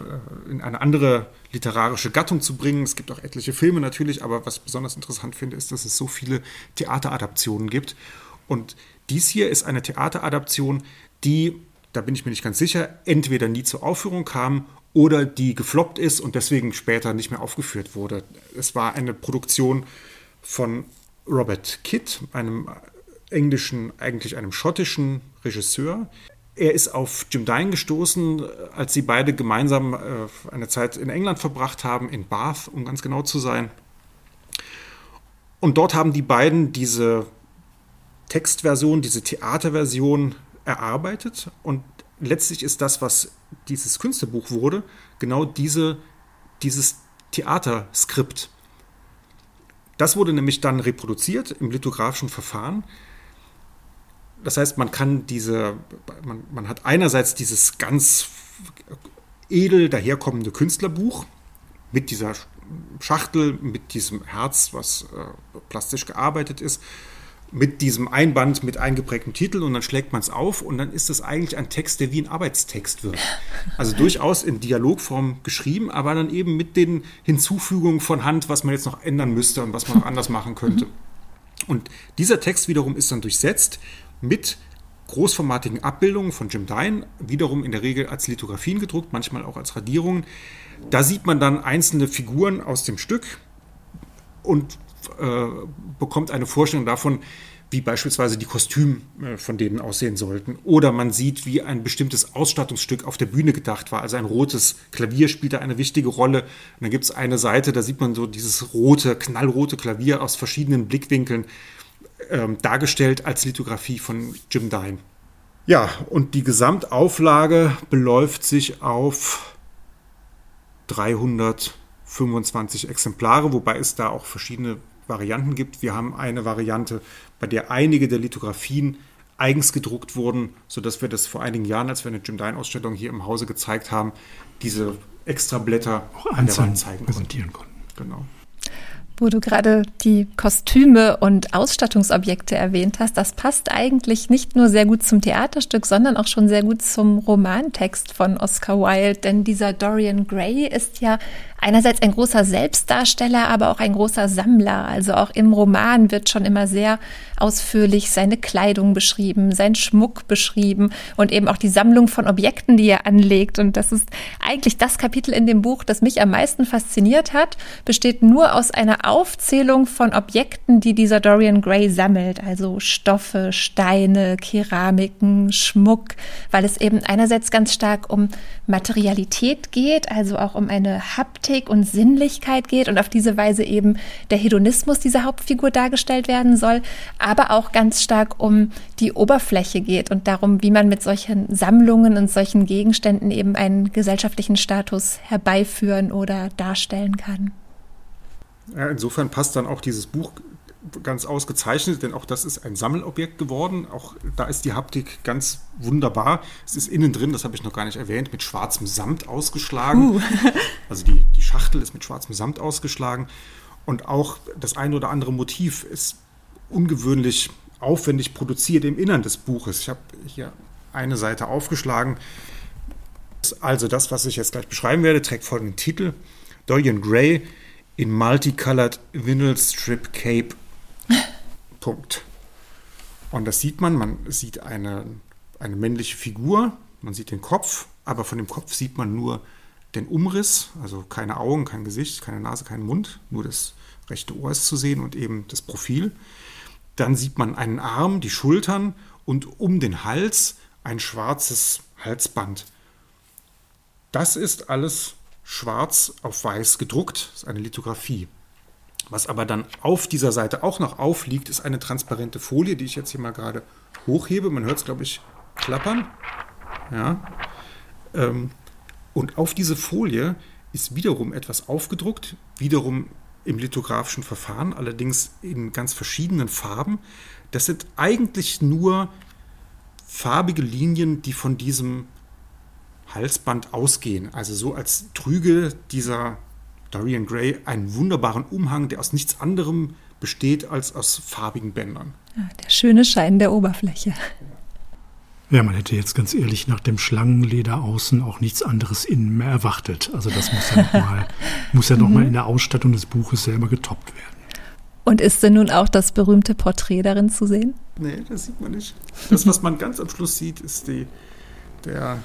in, eine andere literarische Gattung zu bringen. Es gibt auch etliche Filme natürlich, aber was ich besonders interessant finde, ist, dass es so viele Theateradaptionen gibt. Und dies hier ist eine Theateradaption, die, da bin ich mir nicht ganz sicher, entweder nie zur Aufführung kam oder die gefloppt ist und deswegen später nicht mehr aufgeführt wurde. Es war eine Produktion von Robert Kidd, einem englischen, eigentlich einem schottischen Regisseur. Er ist auf Jim Dine gestoßen, als sie beide gemeinsam äh, eine Zeit in England verbracht haben, in Bath, um ganz genau zu sein. Und dort haben die beiden diese Textversion, diese Theaterversion erarbeitet. Und letztlich ist das, was dieses Künstlerbuch wurde, genau diese, dieses Theaterskript. Das wurde nämlich dann reproduziert im lithografischen Verfahren das heißt, man kann diese, man, man hat einerseits dieses ganz edel daherkommende Künstlerbuch mit dieser Schachtel, mit diesem Herz, was äh, plastisch gearbeitet ist, mit diesem Einband mit eingeprägtem Titel und dann schlägt man es auf und dann ist es eigentlich ein Text, der wie ein Arbeitstext wird. Also durchaus in Dialogform geschrieben, aber dann eben mit den Hinzufügungen von Hand, was man jetzt noch ändern müsste und was man noch anders machen könnte. Und dieser Text wiederum ist dann durchsetzt mit großformatigen Abbildungen von Jim Dine, wiederum in der Regel als Lithografien gedruckt, manchmal auch als Radierungen. Da sieht man dann einzelne Figuren aus dem Stück und äh, bekommt eine Vorstellung davon, wie beispielsweise die Kostüme äh, von denen aussehen sollten. Oder man sieht, wie ein bestimmtes Ausstattungsstück auf der Bühne gedacht war. Also ein rotes Klavier spielt da eine wichtige Rolle. Und dann gibt es eine Seite, da sieht man so dieses rote, knallrote Klavier aus verschiedenen Blickwinkeln ähm, dargestellt als Lithografie von Jim Dine. Ja, und die Gesamtauflage beläuft sich auf 325 Exemplare, wobei es da auch verschiedene Varianten gibt. Wir haben eine Variante, bei der einige der Lithografien eigens gedruckt wurden, sodass wir das vor einigen Jahren, als wir eine Jim Dine-Ausstellung hier im Hause gezeigt haben, diese Extrablätter auch an der Wand zeigen präsentieren konnten. Genau. Wo du gerade die Kostüme und Ausstattungsobjekte erwähnt hast, das passt eigentlich nicht nur sehr gut zum Theaterstück, sondern auch schon sehr gut zum Romantext von Oscar Wilde. Denn dieser Dorian Gray ist ja einerseits ein großer Selbstdarsteller, aber auch ein großer Sammler. Also auch im Roman wird schon immer sehr ausführlich seine Kleidung beschrieben, sein Schmuck beschrieben und eben auch die Sammlung von Objekten, die er anlegt. Und das ist eigentlich das Kapitel in dem Buch, das mich am meisten fasziniert hat, besteht nur aus einer Aufzählung von Objekten, die dieser Dorian Gray sammelt. Also Stoffe, Steine, Keramiken, Schmuck, weil es eben einerseits ganz stark um Materialität geht, also auch um eine Haptik und Sinnlichkeit geht und auf diese Weise eben der Hedonismus dieser Hauptfigur dargestellt werden soll, aber auch ganz stark um die Oberfläche geht und darum, wie man mit solchen Sammlungen und solchen Gegenständen eben einen gesellschaftlichen Status herbeiführen oder darstellen kann. Ja, insofern passt dann auch dieses Buch ganz ausgezeichnet, denn auch das ist ein Sammelobjekt geworden. Auch da ist die Haptik ganz wunderbar. Es ist innen drin, das habe ich noch gar nicht erwähnt, mit schwarzem Samt ausgeschlagen. Uh. also die, die Schachtel ist mit schwarzem Samt ausgeschlagen. Und auch das ein oder andere Motiv ist ungewöhnlich aufwendig produziert im Innern des Buches. Ich habe hier eine Seite aufgeschlagen. Also das, was ich jetzt gleich beschreiben werde, trägt folgenden Titel. Dorian Gray in Multicolored Vinyl Strip Cape. Punkt. Und das sieht man, man sieht eine, eine männliche Figur, man sieht den Kopf, aber von dem Kopf sieht man nur den Umriss, also keine Augen, kein Gesicht, keine Nase, kein Mund, nur das rechte Ohr ist zu sehen und eben das Profil. Dann sieht man einen Arm, die Schultern und um den Hals ein schwarzes Halsband. Das ist alles schwarz auf weiß gedruckt, das ist eine Lithografie. Was aber dann auf dieser Seite auch noch aufliegt, ist eine transparente Folie, die ich jetzt hier mal gerade hochhebe. Man hört es, glaube ich, klappern. Ja. Ähm, und auf diese Folie ist wiederum etwas aufgedruckt, wiederum im lithografischen Verfahren, allerdings in ganz verschiedenen Farben. Das sind eigentlich nur farbige Linien, die von diesem Halsband ausgehen. Also so als trüge dieser Dorian Gray einen wunderbaren Umhang, der aus nichts anderem besteht als aus farbigen Bändern. Ja, der schöne Schein der Oberfläche. Ja, man hätte jetzt ganz ehrlich nach dem Schlangenleder außen auch nichts anderes innen mehr erwartet. Also das muss ja nochmal muss ja noch mhm. in der Ausstattung des Buches selber getoppt werden. Und ist denn nun auch das berühmte Porträt darin zu sehen? Nee, das sieht man nicht. Das, was man ganz am Schluss sieht, ist die, der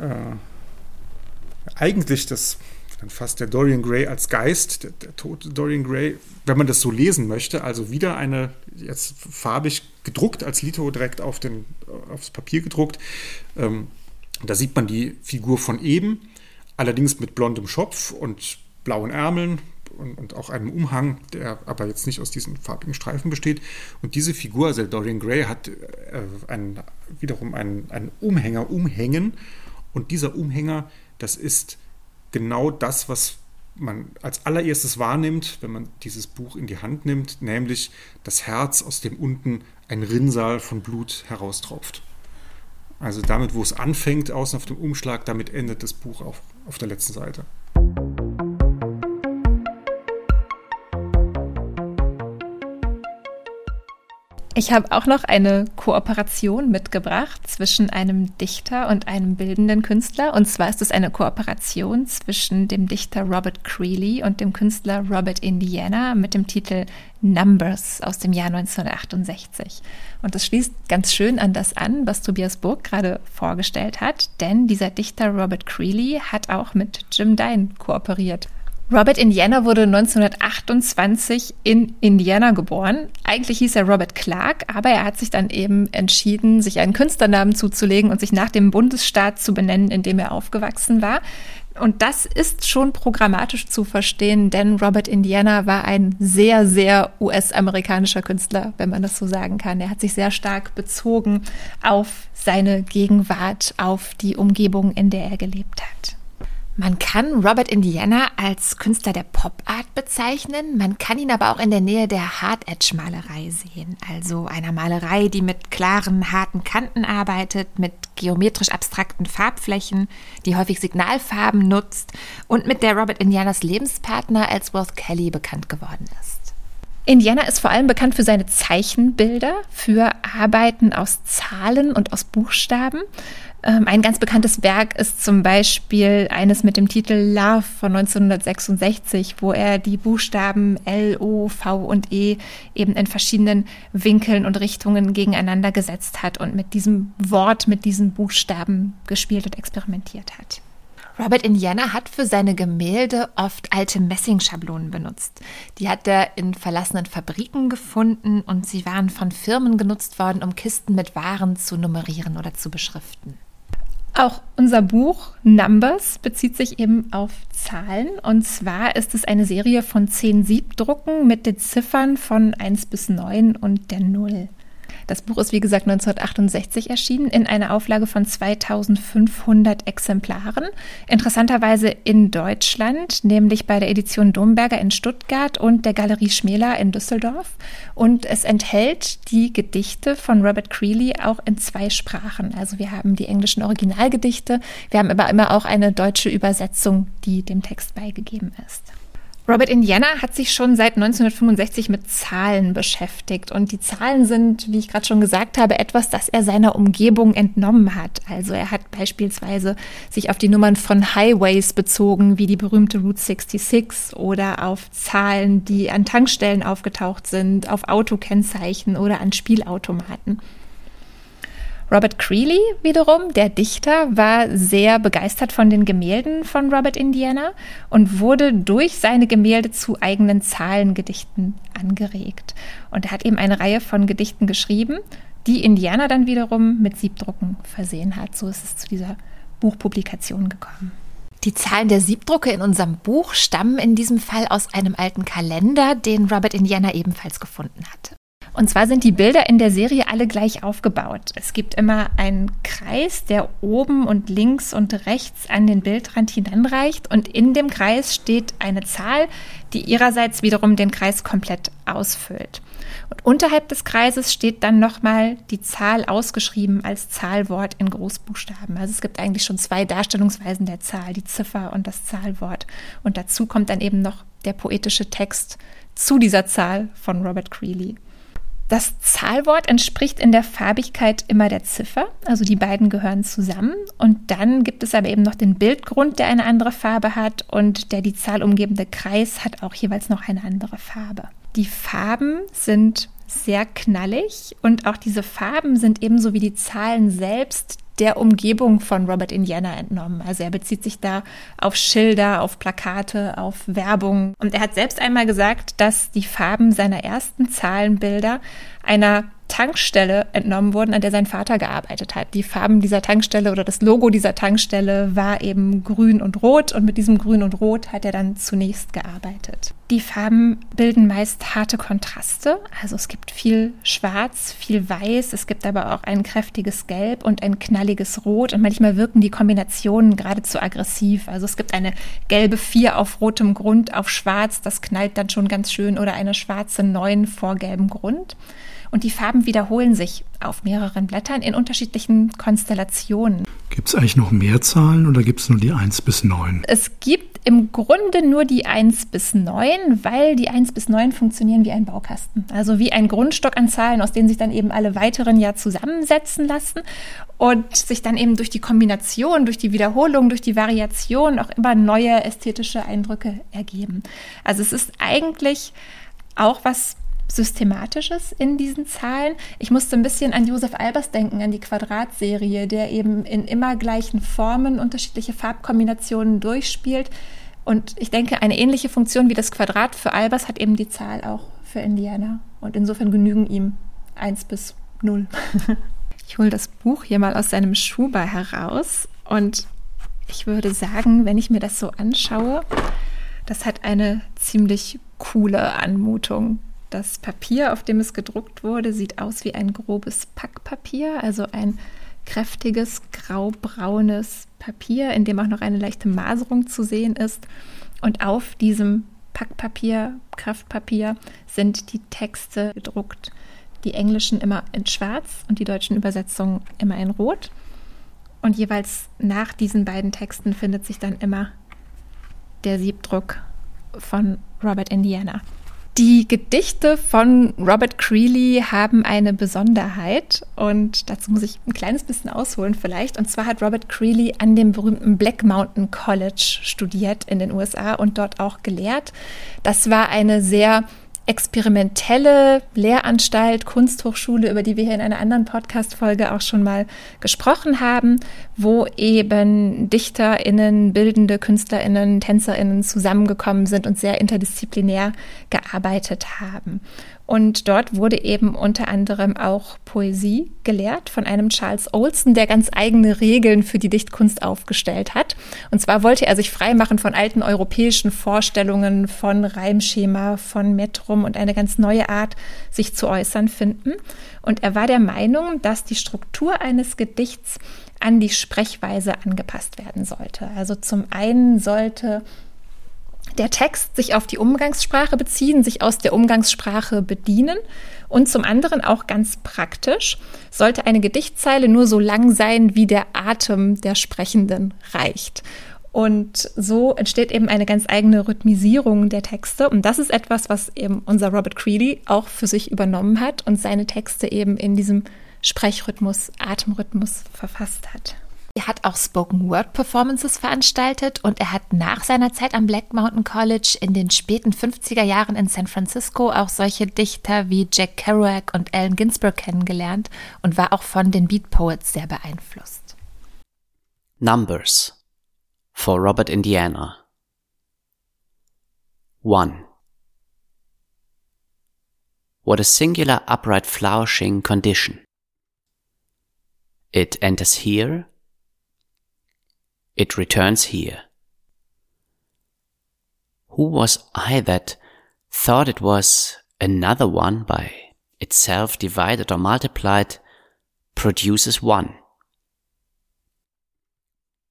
äh, eigentlich das dann fast der Dorian Gray als Geist, der, der, tote Dorian Gray, wenn man das so lesen möchte, also wieder eine, jetzt farbig gedruckt, als Lito direkt auf den, aufs Papier gedruckt. Ähm, da sieht man die Figur von eben, allerdings mit blondem Schopf und blauen Ärmeln und, und, auch einem Umhang, der aber jetzt nicht aus diesen farbigen Streifen besteht. Und diese Figur, also Dorian Gray, hat äh, einen, wiederum einen, einen Umhänger umhängen. Und dieser Umhänger, das ist genau das, was man als allererstes wahrnimmt, wenn man dieses Buch in die Hand nimmt, nämlich das Herz, aus dem unten ein Rinnsal von Blut heraustropft. Also damit, wo es anfängt, außen auf dem Umschlag, damit endet das Buch auf, auf der letzten Seite. Ich habe auch noch eine Kooperation mitgebracht zwischen einem Dichter und einem bildenden Künstler. Und zwar ist es eine Kooperation zwischen dem Dichter Robert Creeley und dem Künstler Robert Indiana mit dem Titel Numbers aus dem Jahr 1968. Und das schließt ganz schön an das an, was Tobias Burg gerade vorgestellt hat, denn dieser Dichter Robert Creeley hat auch mit Jim Dine kooperiert. Robert Indiana wurde 1928 in Indiana geboren. Eigentlich hieß er Robert Clark, aber er hat sich dann eben entschieden, sich einen Künstlernamen zuzulegen und sich nach dem Bundesstaat zu benennen, in dem er aufgewachsen war. Und das ist schon programmatisch zu verstehen, denn Robert Indiana war ein sehr, sehr US-amerikanischer Künstler, wenn man das so sagen kann. Er hat sich sehr stark bezogen auf seine Gegenwart, auf die Umgebung, in der er gelebt hat. Man kann Robert Indiana als Künstler der Pop-Art bezeichnen, man kann ihn aber auch in der Nähe der Hard-Edge-Malerei sehen, also einer Malerei, die mit klaren, harten Kanten arbeitet, mit geometrisch abstrakten Farbflächen, die häufig Signalfarben nutzt und mit der Robert Indianas Lebenspartner Ellsworth Kelly bekannt geworden ist. Indiana ist vor allem bekannt für seine Zeichenbilder, für Arbeiten aus Zahlen und aus Buchstaben. Ähm, ein ganz bekanntes Werk ist zum Beispiel eines mit dem Titel Love von 1966, wo er die Buchstaben L, O, V und E eben in verschiedenen Winkeln und Richtungen gegeneinander gesetzt hat und mit diesem Wort, mit diesen Buchstaben gespielt und experimentiert hat. Robert Indiana hat für seine Gemälde oft alte Messingschablonen benutzt. Die hat er in verlassenen Fabriken gefunden und sie waren von Firmen genutzt worden, um Kisten mit Waren zu nummerieren oder zu beschriften. Auch unser Buch Numbers bezieht sich eben auf Zahlen. Und zwar ist es eine Serie von zehn Siebdrucken mit den Ziffern von 1 bis 9 und der Null. Das Buch ist wie gesagt 1968 erschienen in einer Auflage von 2500 Exemplaren. Interessanterweise in Deutschland, nämlich bei der Edition Domberger in Stuttgart und der Galerie Schmäler in Düsseldorf. Und es enthält die Gedichte von Robert Creeley auch in zwei Sprachen. Also wir haben die englischen Originalgedichte, wir haben aber immer auch eine deutsche Übersetzung, die dem Text beigegeben ist. Robert Indiana hat sich schon seit 1965 mit Zahlen beschäftigt und die Zahlen sind, wie ich gerade schon gesagt habe, etwas, das er seiner Umgebung entnommen hat. Also er hat beispielsweise sich auf die Nummern von Highways bezogen, wie die berühmte Route 66 oder auf Zahlen, die an Tankstellen aufgetaucht sind, auf Autokennzeichen oder an Spielautomaten. Robert Creeley wiederum, der Dichter, war sehr begeistert von den Gemälden von Robert Indiana und wurde durch seine Gemälde zu eigenen Zahlengedichten angeregt. Und er hat eben eine Reihe von Gedichten geschrieben, die Indiana dann wiederum mit Siebdrucken versehen hat. So ist es zu dieser Buchpublikation gekommen. Die Zahlen der Siebdrucke in unserem Buch stammen in diesem Fall aus einem alten Kalender, den Robert Indiana ebenfalls gefunden hatte. Und zwar sind die Bilder in der Serie alle gleich aufgebaut. Es gibt immer einen Kreis, der oben und links und rechts an den Bildrand hinanreicht und in dem Kreis steht eine Zahl, die ihrerseits wiederum den Kreis komplett ausfüllt. Und unterhalb des Kreises steht dann nochmal die Zahl ausgeschrieben als Zahlwort in Großbuchstaben. Also es gibt eigentlich schon zwei Darstellungsweisen der Zahl, die Ziffer und das Zahlwort. Und dazu kommt dann eben noch der poetische Text zu dieser Zahl von Robert Creeley. Das Zahlwort entspricht in der Farbigkeit immer der Ziffer, also die beiden gehören zusammen. Und dann gibt es aber eben noch den Bildgrund, der eine andere Farbe hat und der die Zahl umgebende Kreis hat auch jeweils noch eine andere Farbe. Die Farben sind sehr knallig und auch diese Farben sind ebenso wie die Zahlen selbst der Umgebung von Robert Indiana entnommen. Also er bezieht sich da auf Schilder, auf Plakate, auf Werbung. Und er hat selbst einmal gesagt, dass die Farben seiner ersten Zahlenbilder einer Tankstelle entnommen wurden, an der sein Vater gearbeitet hat. Die Farben dieser Tankstelle oder das Logo dieser Tankstelle war eben grün und rot und mit diesem grün und rot hat er dann zunächst gearbeitet. Die Farben bilden meist harte Kontraste, also es gibt viel Schwarz, viel Weiß, es gibt aber auch ein kräftiges Gelb und ein knalliges Rot und manchmal wirken die Kombinationen geradezu aggressiv. Also es gibt eine gelbe 4 auf rotem Grund auf Schwarz, das knallt dann schon ganz schön oder eine schwarze 9 vor gelbem Grund. Und die Farben wiederholen sich auf mehreren Blättern in unterschiedlichen Konstellationen. Gibt es eigentlich noch mehr Zahlen oder gibt es nur die 1 bis 9? Es gibt im Grunde nur die 1 bis 9, weil die 1 bis 9 funktionieren wie ein Baukasten. Also wie ein Grundstock an Zahlen, aus denen sich dann eben alle weiteren ja zusammensetzen lassen und sich dann eben durch die Kombination, durch die Wiederholung, durch die Variation auch immer neue ästhetische Eindrücke ergeben. Also es ist eigentlich auch was Systematisches in diesen Zahlen. Ich musste ein bisschen an Josef Albers denken, an die Quadratserie, der eben in immer gleichen Formen unterschiedliche Farbkombinationen durchspielt. Und ich denke, eine ähnliche Funktion wie das Quadrat für Albers hat eben die Zahl auch für Indiana. Und insofern genügen ihm 1 bis 0. ich hole das Buch hier mal aus seinem Schuber heraus und ich würde sagen, wenn ich mir das so anschaue, das hat eine ziemlich coole Anmutung. Das Papier, auf dem es gedruckt wurde, sieht aus wie ein grobes Packpapier, also ein kräftiges graubraunes Papier, in dem auch noch eine leichte Maserung zu sehen ist. Und auf diesem Packpapier, Kraftpapier, sind die Texte gedruckt. Die englischen immer in schwarz und die deutschen Übersetzungen immer in rot. Und jeweils nach diesen beiden Texten findet sich dann immer der Siebdruck von Robert Indiana. Die Gedichte von Robert Creeley haben eine Besonderheit und dazu muss ich ein kleines bisschen ausholen vielleicht. Und zwar hat Robert Creeley an dem berühmten Black Mountain College studiert in den USA und dort auch gelehrt. Das war eine sehr experimentelle Lehranstalt, Kunsthochschule, über die wir hier in einer anderen Podcast-Folge auch schon mal gesprochen haben, wo eben DichterInnen, bildende KünstlerInnen, TänzerInnen zusammengekommen sind und sehr interdisziplinär gearbeitet haben. Und dort wurde eben unter anderem auch Poesie gelehrt von einem Charles Olson, der ganz eigene Regeln für die Dichtkunst aufgestellt hat. Und zwar wollte er sich freimachen von alten europäischen Vorstellungen von Reimschema, von Metrum und eine ganz neue Art, sich zu äußern finden. Und er war der Meinung, dass die Struktur eines Gedichts an die Sprechweise angepasst werden sollte. Also zum einen sollte der Text sich auf die Umgangssprache beziehen, sich aus der Umgangssprache bedienen und zum anderen auch ganz praktisch sollte eine Gedichtzeile nur so lang sein, wie der Atem der Sprechenden reicht. Und so entsteht eben eine ganz eigene Rhythmisierung der Texte. Und das ist etwas, was eben unser Robert Creedy auch für sich übernommen hat und seine Texte eben in diesem Sprechrhythmus, Atemrhythmus verfasst hat. Er hat auch Spoken Word Performances veranstaltet und er hat nach seiner Zeit am Black Mountain College in den späten 50er Jahren in San Francisco auch solche Dichter wie Jack Kerouac und Allen Ginsberg kennengelernt und war auch von den Beat Poets sehr beeinflusst. Numbers for Robert Indiana 1. What a singular upright flourishing condition. It enters here it returns here. Who was I that thought it was another one by itself divided or multiplied produces one?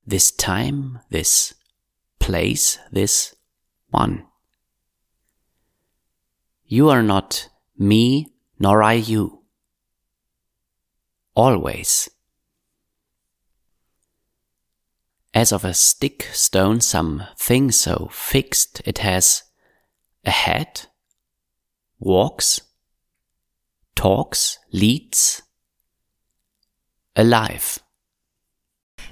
This time, this place, this one. You are not me, nor I you. Always. As of a stick stone some thing so fixed it has a head, walks, talks, leads, alive.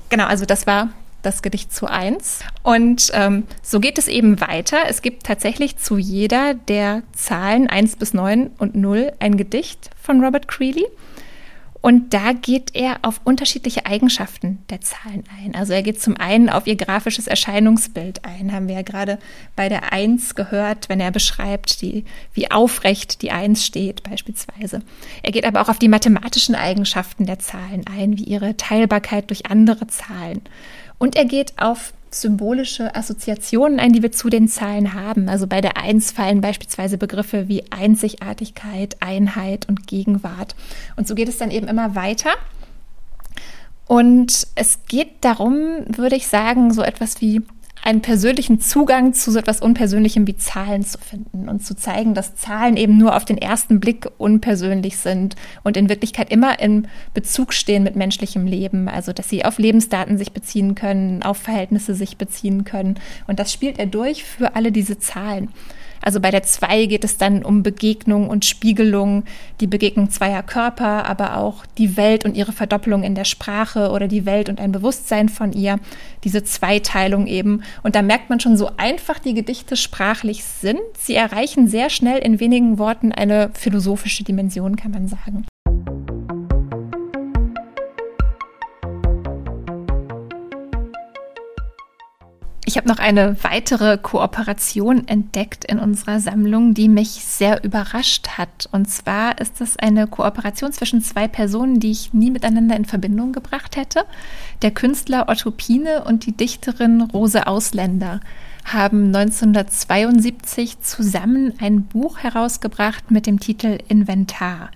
Genau, also das war das Gedicht zu eins. Und ähm, so geht es eben weiter. Es gibt tatsächlich zu jeder der Zahlen eins bis neun und null ein Gedicht von Robert Creeley. Und da geht er auf unterschiedliche Eigenschaften der Zahlen ein. Also er geht zum einen auf ihr grafisches Erscheinungsbild ein, haben wir ja gerade bei der Eins gehört, wenn er beschreibt, die, wie aufrecht die Eins steht beispielsweise. Er geht aber auch auf die mathematischen Eigenschaften der Zahlen ein, wie ihre Teilbarkeit durch andere Zahlen. Und er geht auf symbolische Assoziationen ein, die wir zu den Zahlen haben. Also bei der Eins fallen beispielsweise Begriffe wie Einzigartigkeit, Einheit und Gegenwart. Und so geht es dann eben immer weiter. Und es geht darum, würde ich sagen, so etwas wie einen persönlichen Zugang zu so etwas Unpersönlichem wie Zahlen zu finden und zu zeigen, dass Zahlen eben nur auf den ersten Blick unpersönlich sind und in Wirklichkeit immer in Bezug stehen mit menschlichem Leben. Also, dass sie auf Lebensdaten sich beziehen können, auf Verhältnisse sich beziehen können. Und das spielt er durch für alle diese Zahlen. Also bei der 2 geht es dann um Begegnung und Spiegelung, die Begegnung zweier Körper, aber auch die Welt und ihre Verdoppelung in der Sprache oder die Welt und ein Bewusstsein von ihr, diese Zweiteilung eben. Und da merkt man schon, so einfach die Gedichte sprachlich sind, sie erreichen sehr schnell in wenigen Worten eine philosophische Dimension, kann man sagen. Ich habe noch eine weitere Kooperation entdeckt in unserer Sammlung, die mich sehr überrascht hat. Und zwar ist das eine Kooperation zwischen zwei Personen, die ich nie miteinander in Verbindung gebracht hätte. Der Künstler Otto Pine und die Dichterin Rose Ausländer haben 1972 zusammen ein Buch herausgebracht mit dem Titel Inventar.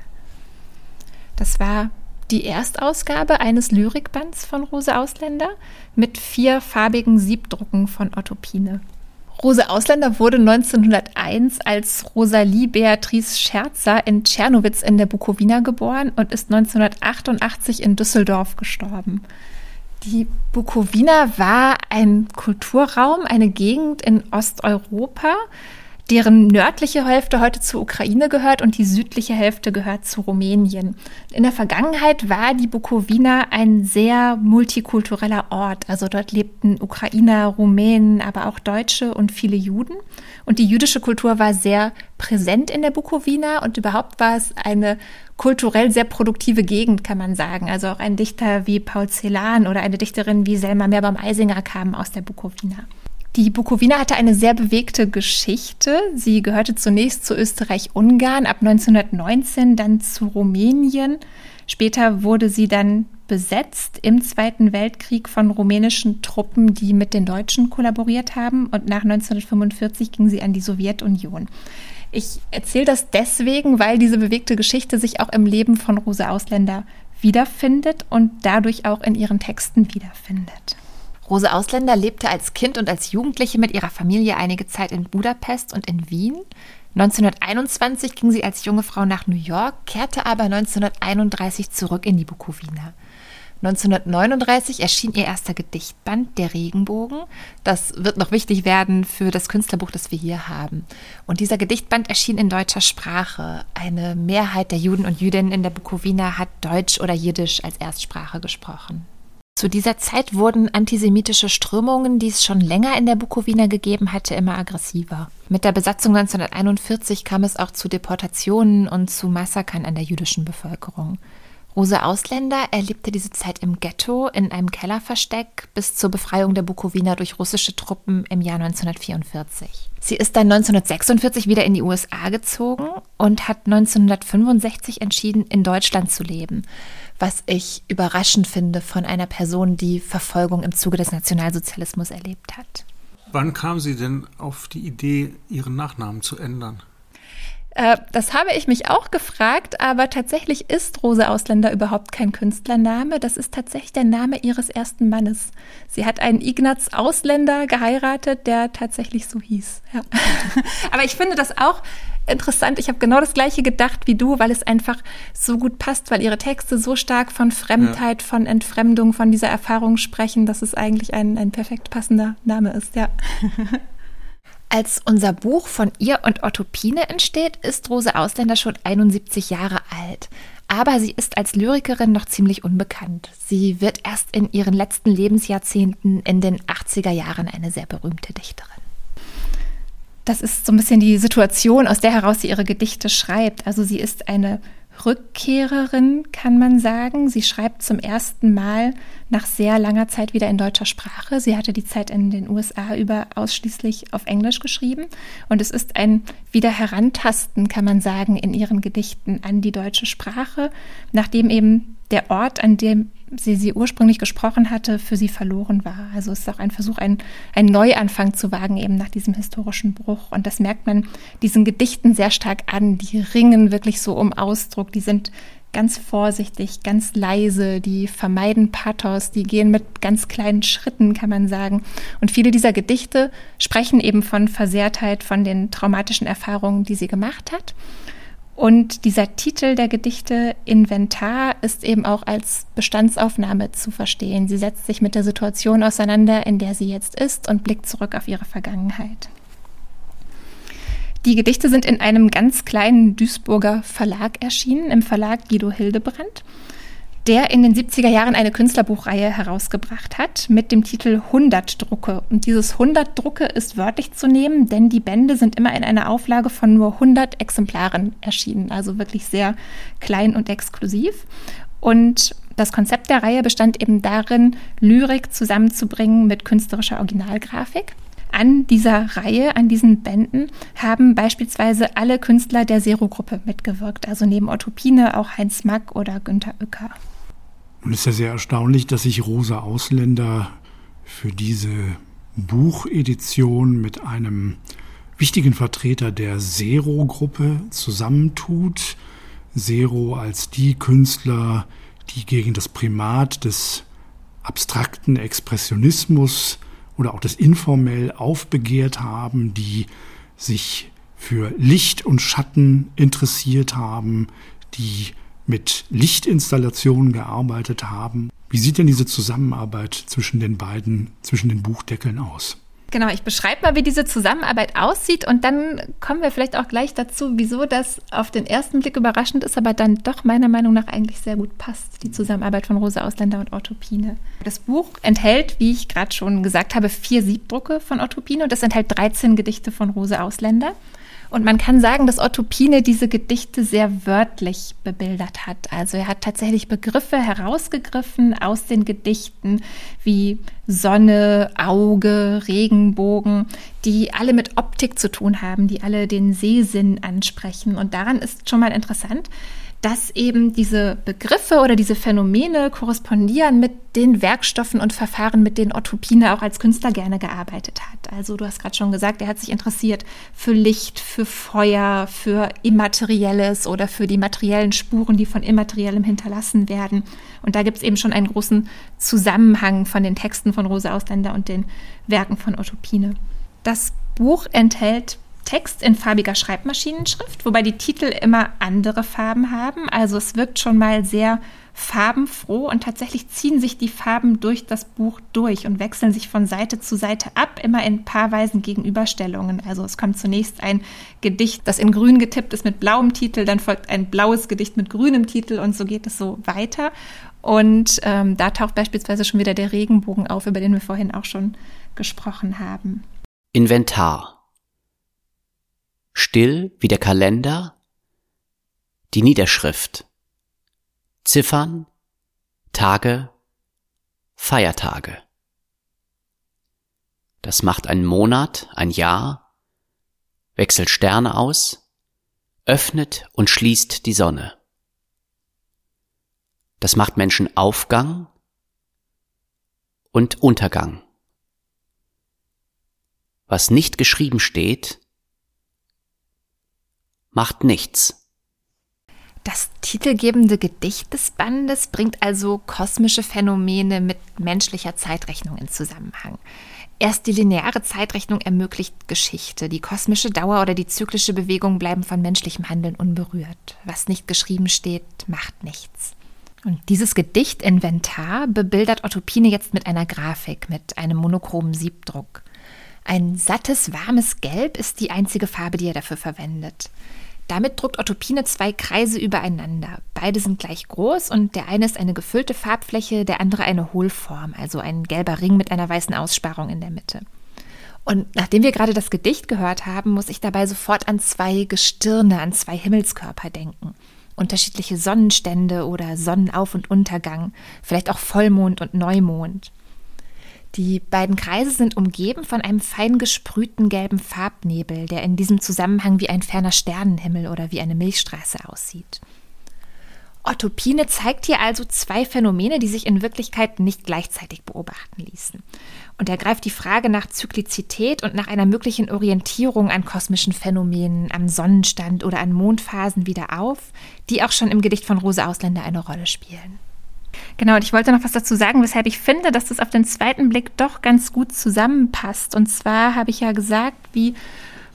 Das war die Erstausgabe eines Lyrikbands von Rose Ausländer mit vier farbigen Siebdrucken von Otto Pine. Rose Ausländer wurde 1901 als Rosalie Beatrice Scherzer in Tschernowitz in der Bukowina geboren und ist 1988 in Düsseldorf gestorben. Die Bukowina war ein Kulturraum, eine Gegend in Osteuropa, deren nördliche Hälfte heute zur Ukraine gehört und die südliche Hälfte gehört zu Rumänien. In der Vergangenheit war die Bukowina ein sehr multikultureller Ort. Also dort lebten Ukrainer, Rumänen, aber auch Deutsche und viele Juden. Und die jüdische Kultur war sehr präsent in der Bukowina und überhaupt war es eine kulturell sehr produktive Gegend, kann man sagen. Also auch ein Dichter wie Paul Celan oder eine Dichterin wie Selma Meerbaum-Eisinger kamen aus der Bukowina. Die Bukowina hatte eine sehr bewegte Geschichte. Sie gehörte zunächst zu Österreich-Ungarn, ab 1919 dann zu Rumänien. Später wurde sie dann besetzt im Zweiten Weltkrieg von rumänischen Truppen, die mit den Deutschen kollaboriert haben. Und nach 1945 ging sie an die Sowjetunion. Ich erzähle das deswegen, weil diese bewegte Geschichte sich auch im Leben von Rosa Ausländer wiederfindet und dadurch auch in ihren Texten wiederfindet. Rose Ausländer lebte als Kind und als Jugendliche mit ihrer Familie einige Zeit in Budapest und in Wien. 1921 ging sie als junge Frau nach New York, kehrte aber 1931 zurück in die Bukowina. 1939 erschien ihr erster Gedichtband, Der Regenbogen. Das wird noch wichtig werden für das Künstlerbuch, das wir hier haben. Und dieser Gedichtband erschien in deutscher Sprache. Eine Mehrheit der Juden und Jüdinnen in der Bukowina hat Deutsch oder Jiddisch als Erstsprache gesprochen. Zu dieser Zeit wurden antisemitische Strömungen, die es schon länger in der Bukowina gegeben hatte, immer aggressiver. Mit der Besatzung 1941 kam es auch zu Deportationen und zu Massakern an der jüdischen Bevölkerung. Rose Ausländer erlebte diese Zeit im Ghetto in einem Kellerversteck bis zur Befreiung der Bukowina durch russische Truppen im Jahr 1944. Sie ist dann 1946 wieder in die USA gezogen und hat 1965 entschieden, in Deutschland zu leben, was ich überraschend finde von einer Person, die Verfolgung im Zuge des Nationalsozialismus erlebt hat. Wann kam sie denn auf die Idee, ihren Nachnamen zu ändern? Äh, das habe ich mich auch gefragt, aber tatsächlich ist Rose Ausländer überhaupt kein Künstlername. Das ist tatsächlich der Name ihres ersten Mannes. Sie hat einen Ignaz Ausländer geheiratet, der tatsächlich so hieß. Ja. aber ich finde das auch interessant. Ich habe genau das gleiche gedacht wie du, weil es einfach so gut passt, weil ihre Texte so stark von Fremdheit, ja. von Entfremdung, von dieser Erfahrung sprechen, dass es eigentlich ein, ein perfekt passender Name ist, ja. Als unser Buch von ihr und Otto Pine entsteht, ist Rose Ausländer schon 71 Jahre alt. Aber sie ist als Lyrikerin noch ziemlich unbekannt. Sie wird erst in ihren letzten Lebensjahrzehnten in den 80er Jahren eine sehr berühmte Dichterin. Das ist so ein bisschen die Situation, aus der heraus sie ihre Gedichte schreibt. Also sie ist eine Rückkehrerin, kann man sagen. Sie schreibt zum ersten Mal nach sehr langer Zeit wieder in deutscher Sprache. Sie hatte die Zeit in den USA über ausschließlich auf Englisch geschrieben. Und es ist ein wieder Herantasten, kann man sagen, in ihren Gedichten an die deutsche Sprache, nachdem eben der Ort, an dem sie sie ursprünglich gesprochen hatte, für sie verloren war. Also es ist auch ein Versuch, einen, einen Neuanfang zu wagen, eben nach diesem historischen Bruch. Und das merkt man diesen Gedichten sehr stark an. Die ringen wirklich so um Ausdruck. Die sind ganz vorsichtig, ganz leise, die vermeiden Pathos, die gehen mit ganz kleinen Schritten, kann man sagen. Und viele dieser Gedichte sprechen eben von Versehrtheit, von den traumatischen Erfahrungen, die sie gemacht hat. Und dieser Titel der Gedichte Inventar ist eben auch als Bestandsaufnahme zu verstehen. Sie setzt sich mit der Situation auseinander, in der sie jetzt ist und blickt zurück auf ihre Vergangenheit. Die Gedichte sind in einem ganz kleinen Duisburger Verlag erschienen, im Verlag Guido Hildebrand der in den 70er Jahren eine Künstlerbuchreihe herausgebracht hat mit dem Titel 100 Drucke. Und dieses 100 Drucke ist wörtlich zu nehmen, denn die Bände sind immer in einer Auflage von nur 100 Exemplaren erschienen, also wirklich sehr klein und exklusiv. Und das Konzept der Reihe bestand eben darin, Lyrik zusammenzubringen mit künstlerischer Originalgrafik. An dieser Reihe, an diesen Bänden haben beispielsweise alle Künstler der Zero-Gruppe mitgewirkt, also neben Otto Pine auch Heinz Mack oder Günter Uecker. Es ist ja sehr erstaunlich, dass sich Rosa Ausländer für diese Buchedition mit einem wichtigen Vertreter der Zero-Gruppe zusammentut. Zero als die Künstler, die gegen das Primat des abstrakten Expressionismus oder auch des informell aufbegehrt haben, die sich für Licht und Schatten interessiert haben, die mit Lichtinstallationen gearbeitet haben. Wie sieht denn diese Zusammenarbeit zwischen den beiden, zwischen den Buchdeckeln aus? Genau, ich beschreibe mal, wie diese Zusammenarbeit aussieht und dann kommen wir vielleicht auch gleich dazu, wieso das auf den ersten Blick überraschend ist, aber dann doch meiner Meinung nach eigentlich sehr gut passt, die Zusammenarbeit von Rosa Ausländer und Otto Pine. Das Buch enthält, wie ich gerade schon gesagt habe, vier Siebdrucke von Otto Pine und es enthält 13 Gedichte von Rosa Ausländer. Und man kann sagen, dass Otto Pine diese Gedichte sehr wörtlich bebildert hat. Also er hat tatsächlich Begriffe herausgegriffen aus den Gedichten wie Sonne, Auge, Regenbogen, die alle mit Optik zu tun haben, die alle den Sehsinn ansprechen. Und daran ist schon mal interessant, dass eben diese Begriffe oder diese Phänomene korrespondieren mit den Werkstoffen und Verfahren, mit denen Otto Pine auch als Künstler gerne gearbeitet hat. Also du hast gerade schon gesagt, er hat sich interessiert für Licht, für Feuer, für Immaterielles oder für die materiellen Spuren, die von Immateriellem hinterlassen werden. Und da gibt es eben schon einen großen Zusammenhang von den Texten von Rosa Ausländer und den Werken von Otto Pine. Das Buch enthält Text in farbiger Schreibmaschinenschrift, wobei die Titel immer andere Farben haben. Also es wirkt schon mal sehr farbenfroh und tatsächlich ziehen sich die Farben durch das Buch durch und wechseln sich von Seite zu Seite ab, immer in paarweisen Gegenüberstellungen. Also es kommt zunächst ein Gedicht, das in grün getippt ist mit blauem Titel, dann folgt ein blaues Gedicht mit grünem Titel und so geht es so weiter. Und ähm, da taucht beispielsweise schon wieder der Regenbogen auf, über den wir vorhin auch schon gesprochen haben. Inventar. Still wie der Kalender, die Niederschrift. Ziffern, Tage, Feiertage. Das macht einen Monat, ein Jahr, wechselt Sterne aus, öffnet und schließt die Sonne. Das macht Menschen Aufgang und Untergang. Was nicht geschrieben steht, macht nichts. Das titelgebende Gedicht des Bandes bringt also kosmische Phänomene mit menschlicher Zeitrechnung in Zusammenhang. Erst die lineare Zeitrechnung ermöglicht Geschichte. Die kosmische Dauer oder die zyklische Bewegung bleiben von menschlichem Handeln unberührt. Was nicht geschrieben steht, macht nichts. Und dieses Gedicht Inventar bebildert Otto Pine jetzt mit einer Grafik, mit einem monochromen Siebdruck. Ein sattes, warmes Gelb ist die einzige Farbe, die er dafür verwendet. Damit druckt Otto zwei Kreise übereinander. Beide sind gleich groß und der eine ist eine gefüllte Farbfläche, der andere eine Hohlform, also ein gelber Ring mit einer weißen Aussparung in der Mitte. Und nachdem wir gerade das Gedicht gehört haben, muss ich dabei sofort an zwei Gestirne, an zwei Himmelskörper denken unterschiedliche Sonnenstände oder Sonnenauf- und Untergang, vielleicht auch Vollmond und Neumond. Die beiden Kreise sind umgeben von einem fein gesprühten gelben Farbnebel, der in diesem Zusammenhang wie ein ferner Sternenhimmel oder wie eine Milchstraße aussieht. Otto Pine zeigt hier also zwei Phänomene, die sich in Wirklichkeit nicht gleichzeitig beobachten ließen. Und er greift die Frage nach Zyklizität und nach einer möglichen Orientierung an kosmischen Phänomenen, am Sonnenstand oder an Mondphasen wieder auf, die auch schon im Gedicht von Rose Ausländer eine Rolle spielen. Genau, und ich wollte noch was dazu sagen, weshalb ich finde, dass das auf den zweiten Blick doch ganz gut zusammenpasst. Und zwar habe ich ja gesagt, wie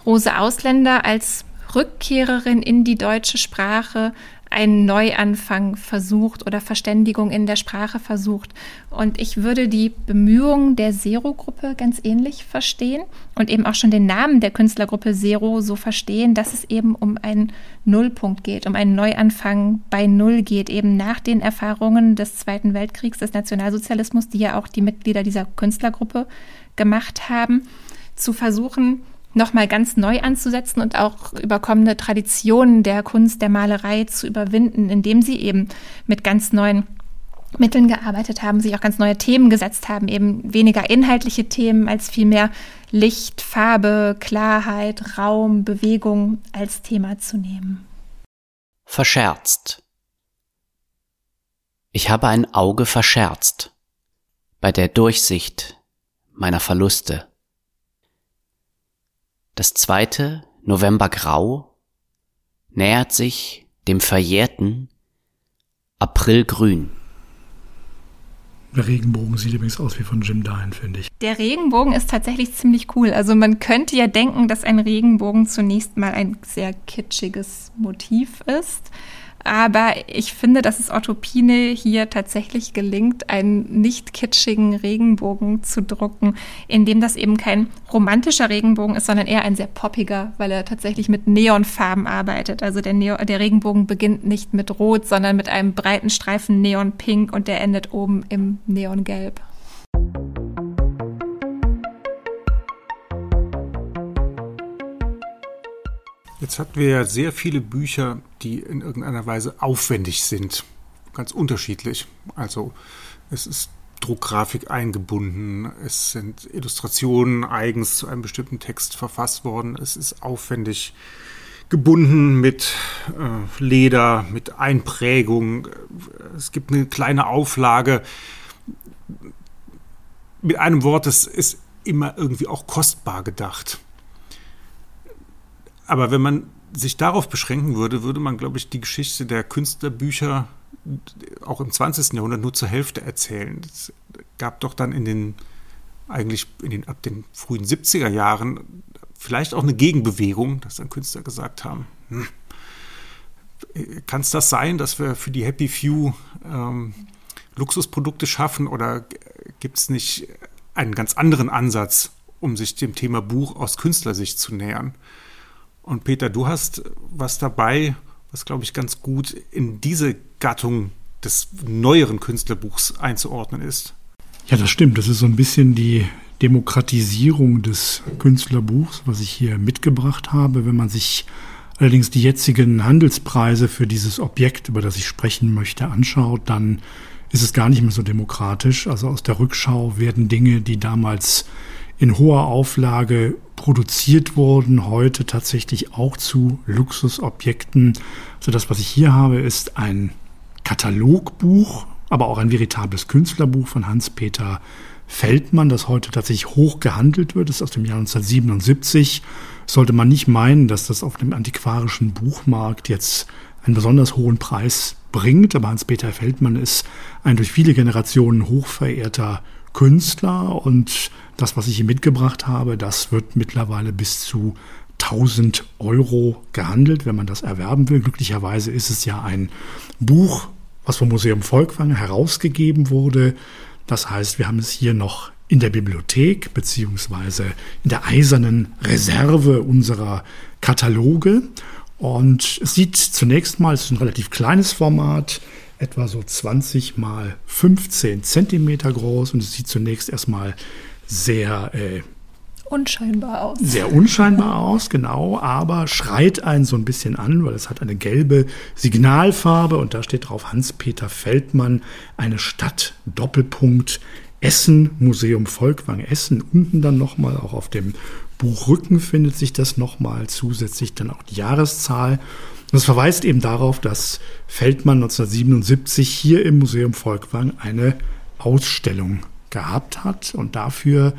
Rose Ausländer als Rückkehrerin in die deutsche Sprache einen Neuanfang versucht oder Verständigung in der Sprache versucht. Und ich würde die Bemühungen der Zero-Gruppe ganz ähnlich verstehen und eben auch schon den Namen der Künstlergruppe Zero so verstehen, dass es eben um einen Nullpunkt geht, um einen Neuanfang bei Null geht, eben nach den Erfahrungen des Zweiten Weltkriegs, des Nationalsozialismus, die ja auch die Mitglieder dieser Künstlergruppe gemacht haben, zu versuchen, nochmal ganz neu anzusetzen und auch überkommene Traditionen der Kunst, der Malerei zu überwinden, indem sie eben mit ganz neuen Mitteln gearbeitet haben, sich auch ganz neue Themen gesetzt haben, eben weniger inhaltliche Themen als vielmehr Licht, Farbe, Klarheit, Raum, Bewegung als Thema zu nehmen. Verscherzt. Ich habe ein Auge verscherzt bei der Durchsicht meiner Verluste. Das zweite Novembergrau nähert sich dem verjährten Aprilgrün. Der Regenbogen sieht übrigens aus wie von Jim Dine, finde ich. Der Regenbogen ist tatsächlich ziemlich cool. Also man könnte ja denken, dass ein Regenbogen zunächst mal ein sehr kitschiges Motiv ist. Aber ich finde, dass es Otto Pine hier tatsächlich gelingt, einen nicht kitschigen Regenbogen zu drucken, in dem das eben kein romantischer Regenbogen ist, sondern eher ein sehr poppiger, weil er tatsächlich mit Neonfarben arbeitet. Also der, Neo der Regenbogen beginnt nicht mit Rot, sondern mit einem breiten Streifen Neonpink und der endet oben im Neongelb. Jetzt hatten wir ja sehr viele Bücher, die in irgendeiner Weise aufwendig sind. Ganz unterschiedlich. Also es ist Druckgrafik eingebunden, es sind Illustrationen eigens zu einem bestimmten Text verfasst worden, es ist aufwendig gebunden mit äh, Leder, mit Einprägung, es gibt eine kleine Auflage. Mit einem Wort, es ist immer irgendwie auch kostbar gedacht. Aber wenn man sich darauf beschränken würde, würde man, glaube ich, die Geschichte der Künstlerbücher auch im 20. Jahrhundert nur zur Hälfte erzählen. Es gab doch dann in den, eigentlich in den, ab den frühen 70er Jahren vielleicht auch eine Gegenbewegung, dass dann Künstler gesagt haben, hm, Kann es das sein, dass wir für die Happy Few ähm, Luxusprodukte schaffen oder gibt es nicht einen ganz anderen Ansatz, um sich dem Thema Buch aus Künstlersicht zu nähern? Und Peter, du hast was dabei, was, glaube ich, ganz gut in diese Gattung des neueren Künstlerbuchs einzuordnen ist. Ja, das stimmt. Das ist so ein bisschen die Demokratisierung des Künstlerbuchs, was ich hier mitgebracht habe. Wenn man sich allerdings die jetzigen Handelspreise für dieses Objekt, über das ich sprechen möchte, anschaut, dann ist es gar nicht mehr so demokratisch. Also aus der Rückschau werden Dinge, die damals in hoher Auflage produziert wurden, heute tatsächlich auch zu Luxusobjekten. Also das, was ich hier habe, ist ein Katalogbuch, aber auch ein veritables Künstlerbuch von Hans-Peter Feldmann, das heute tatsächlich hoch gehandelt wird, das ist aus dem Jahr 1977. Sollte man nicht meinen, dass das auf dem antiquarischen Buchmarkt jetzt einen besonders hohen Preis bringt, aber Hans-Peter Feldmann ist ein durch viele Generationen hochverehrter Künstler und das, was ich hier mitgebracht habe, das wird mittlerweile bis zu 1000 Euro gehandelt, wenn man das erwerben will. Glücklicherweise ist es ja ein Buch, was vom Museum Volkwang herausgegeben wurde. Das heißt, wir haben es hier noch in der Bibliothek beziehungsweise in der eisernen Reserve unserer Kataloge. Und es sieht zunächst mal, es ist ein relativ kleines Format, etwa so 20 mal 15 Zentimeter groß und es sieht zunächst erstmal sehr äh, unscheinbar aus. Sehr unscheinbar aus, genau, aber schreit einen so ein bisschen an, weil es hat eine gelbe Signalfarbe und da steht drauf Hans-Peter Feldmann, eine Stadt, Doppelpunkt, Essen, Museum Volkwang Essen. Unten dann nochmal, auch auf dem Buchrücken findet sich das nochmal, zusätzlich dann auch die Jahreszahl. Und das verweist eben darauf, dass Feldmann 1977 hier im Museum Volkwang eine Ausstellung gehabt hat und dafür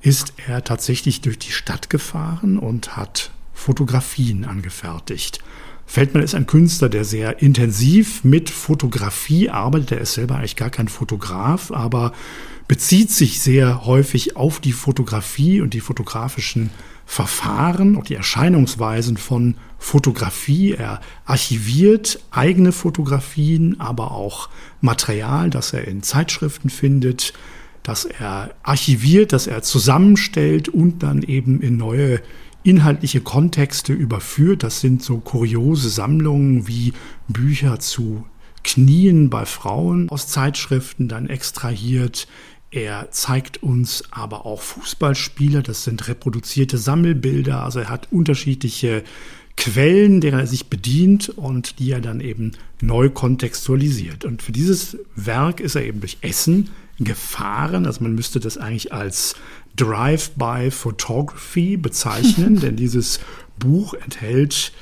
ist er tatsächlich durch die Stadt gefahren und hat Fotografien angefertigt. Feldmann ist ein Künstler, der sehr intensiv mit Fotografie arbeitet. Er ist selber eigentlich gar kein Fotograf, aber bezieht sich sehr häufig auf die Fotografie und die fotografischen Verfahren und die Erscheinungsweisen von Fotografie. Er archiviert eigene Fotografien, aber auch Material, das er in Zeitschriften findet, dass er archiviert, dass er zusammenstellt und dann eben in neue inhaltliche Kontexte überführt. Das sind so kuriose Sammlungen wie Bücher zu Knien bei Frauen aus Zeitschriften dann extrahiert. Er zeigt uns aber auch Fußballspieler, das sind reproduzierte Sammelbilder, also er hat unterschiedliche Quellen, derer er sich bedient und die er dann eben neu kontextualisiert. Und für dieses Werk ist er eben durch Essen gefahren. Also man müsste das eigentlich als Drive-by Photography bezeichnen, denn dieses Buch enthält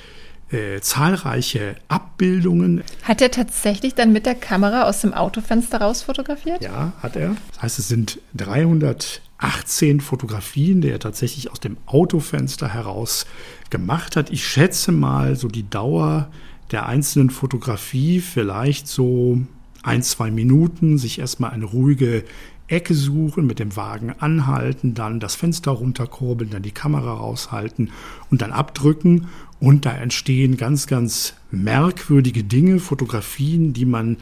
äh, zahlreiche Abbildungen. Hat er tatsächlich dann mit der Kamera aus dem Autofenster raus fotografiert? Ja, hat er. Das heißt, es sind 318 Fotografien, die er tatsächlich aus dem Autofenster heraus gemacht hat. Ich schätze mal so die Dauer der einzelnen Fotografie vielleicht so ein, zwei Minuten, sich erstmal eine ruhige Ecke suchen, mit dem Wagen anhalten, dann das Fenster runterkurbeln, dann die Kamera raushalten und dann abdrücken. Und da entstehen ganz, ganz merkwürdige Dinge, Fotografien, die man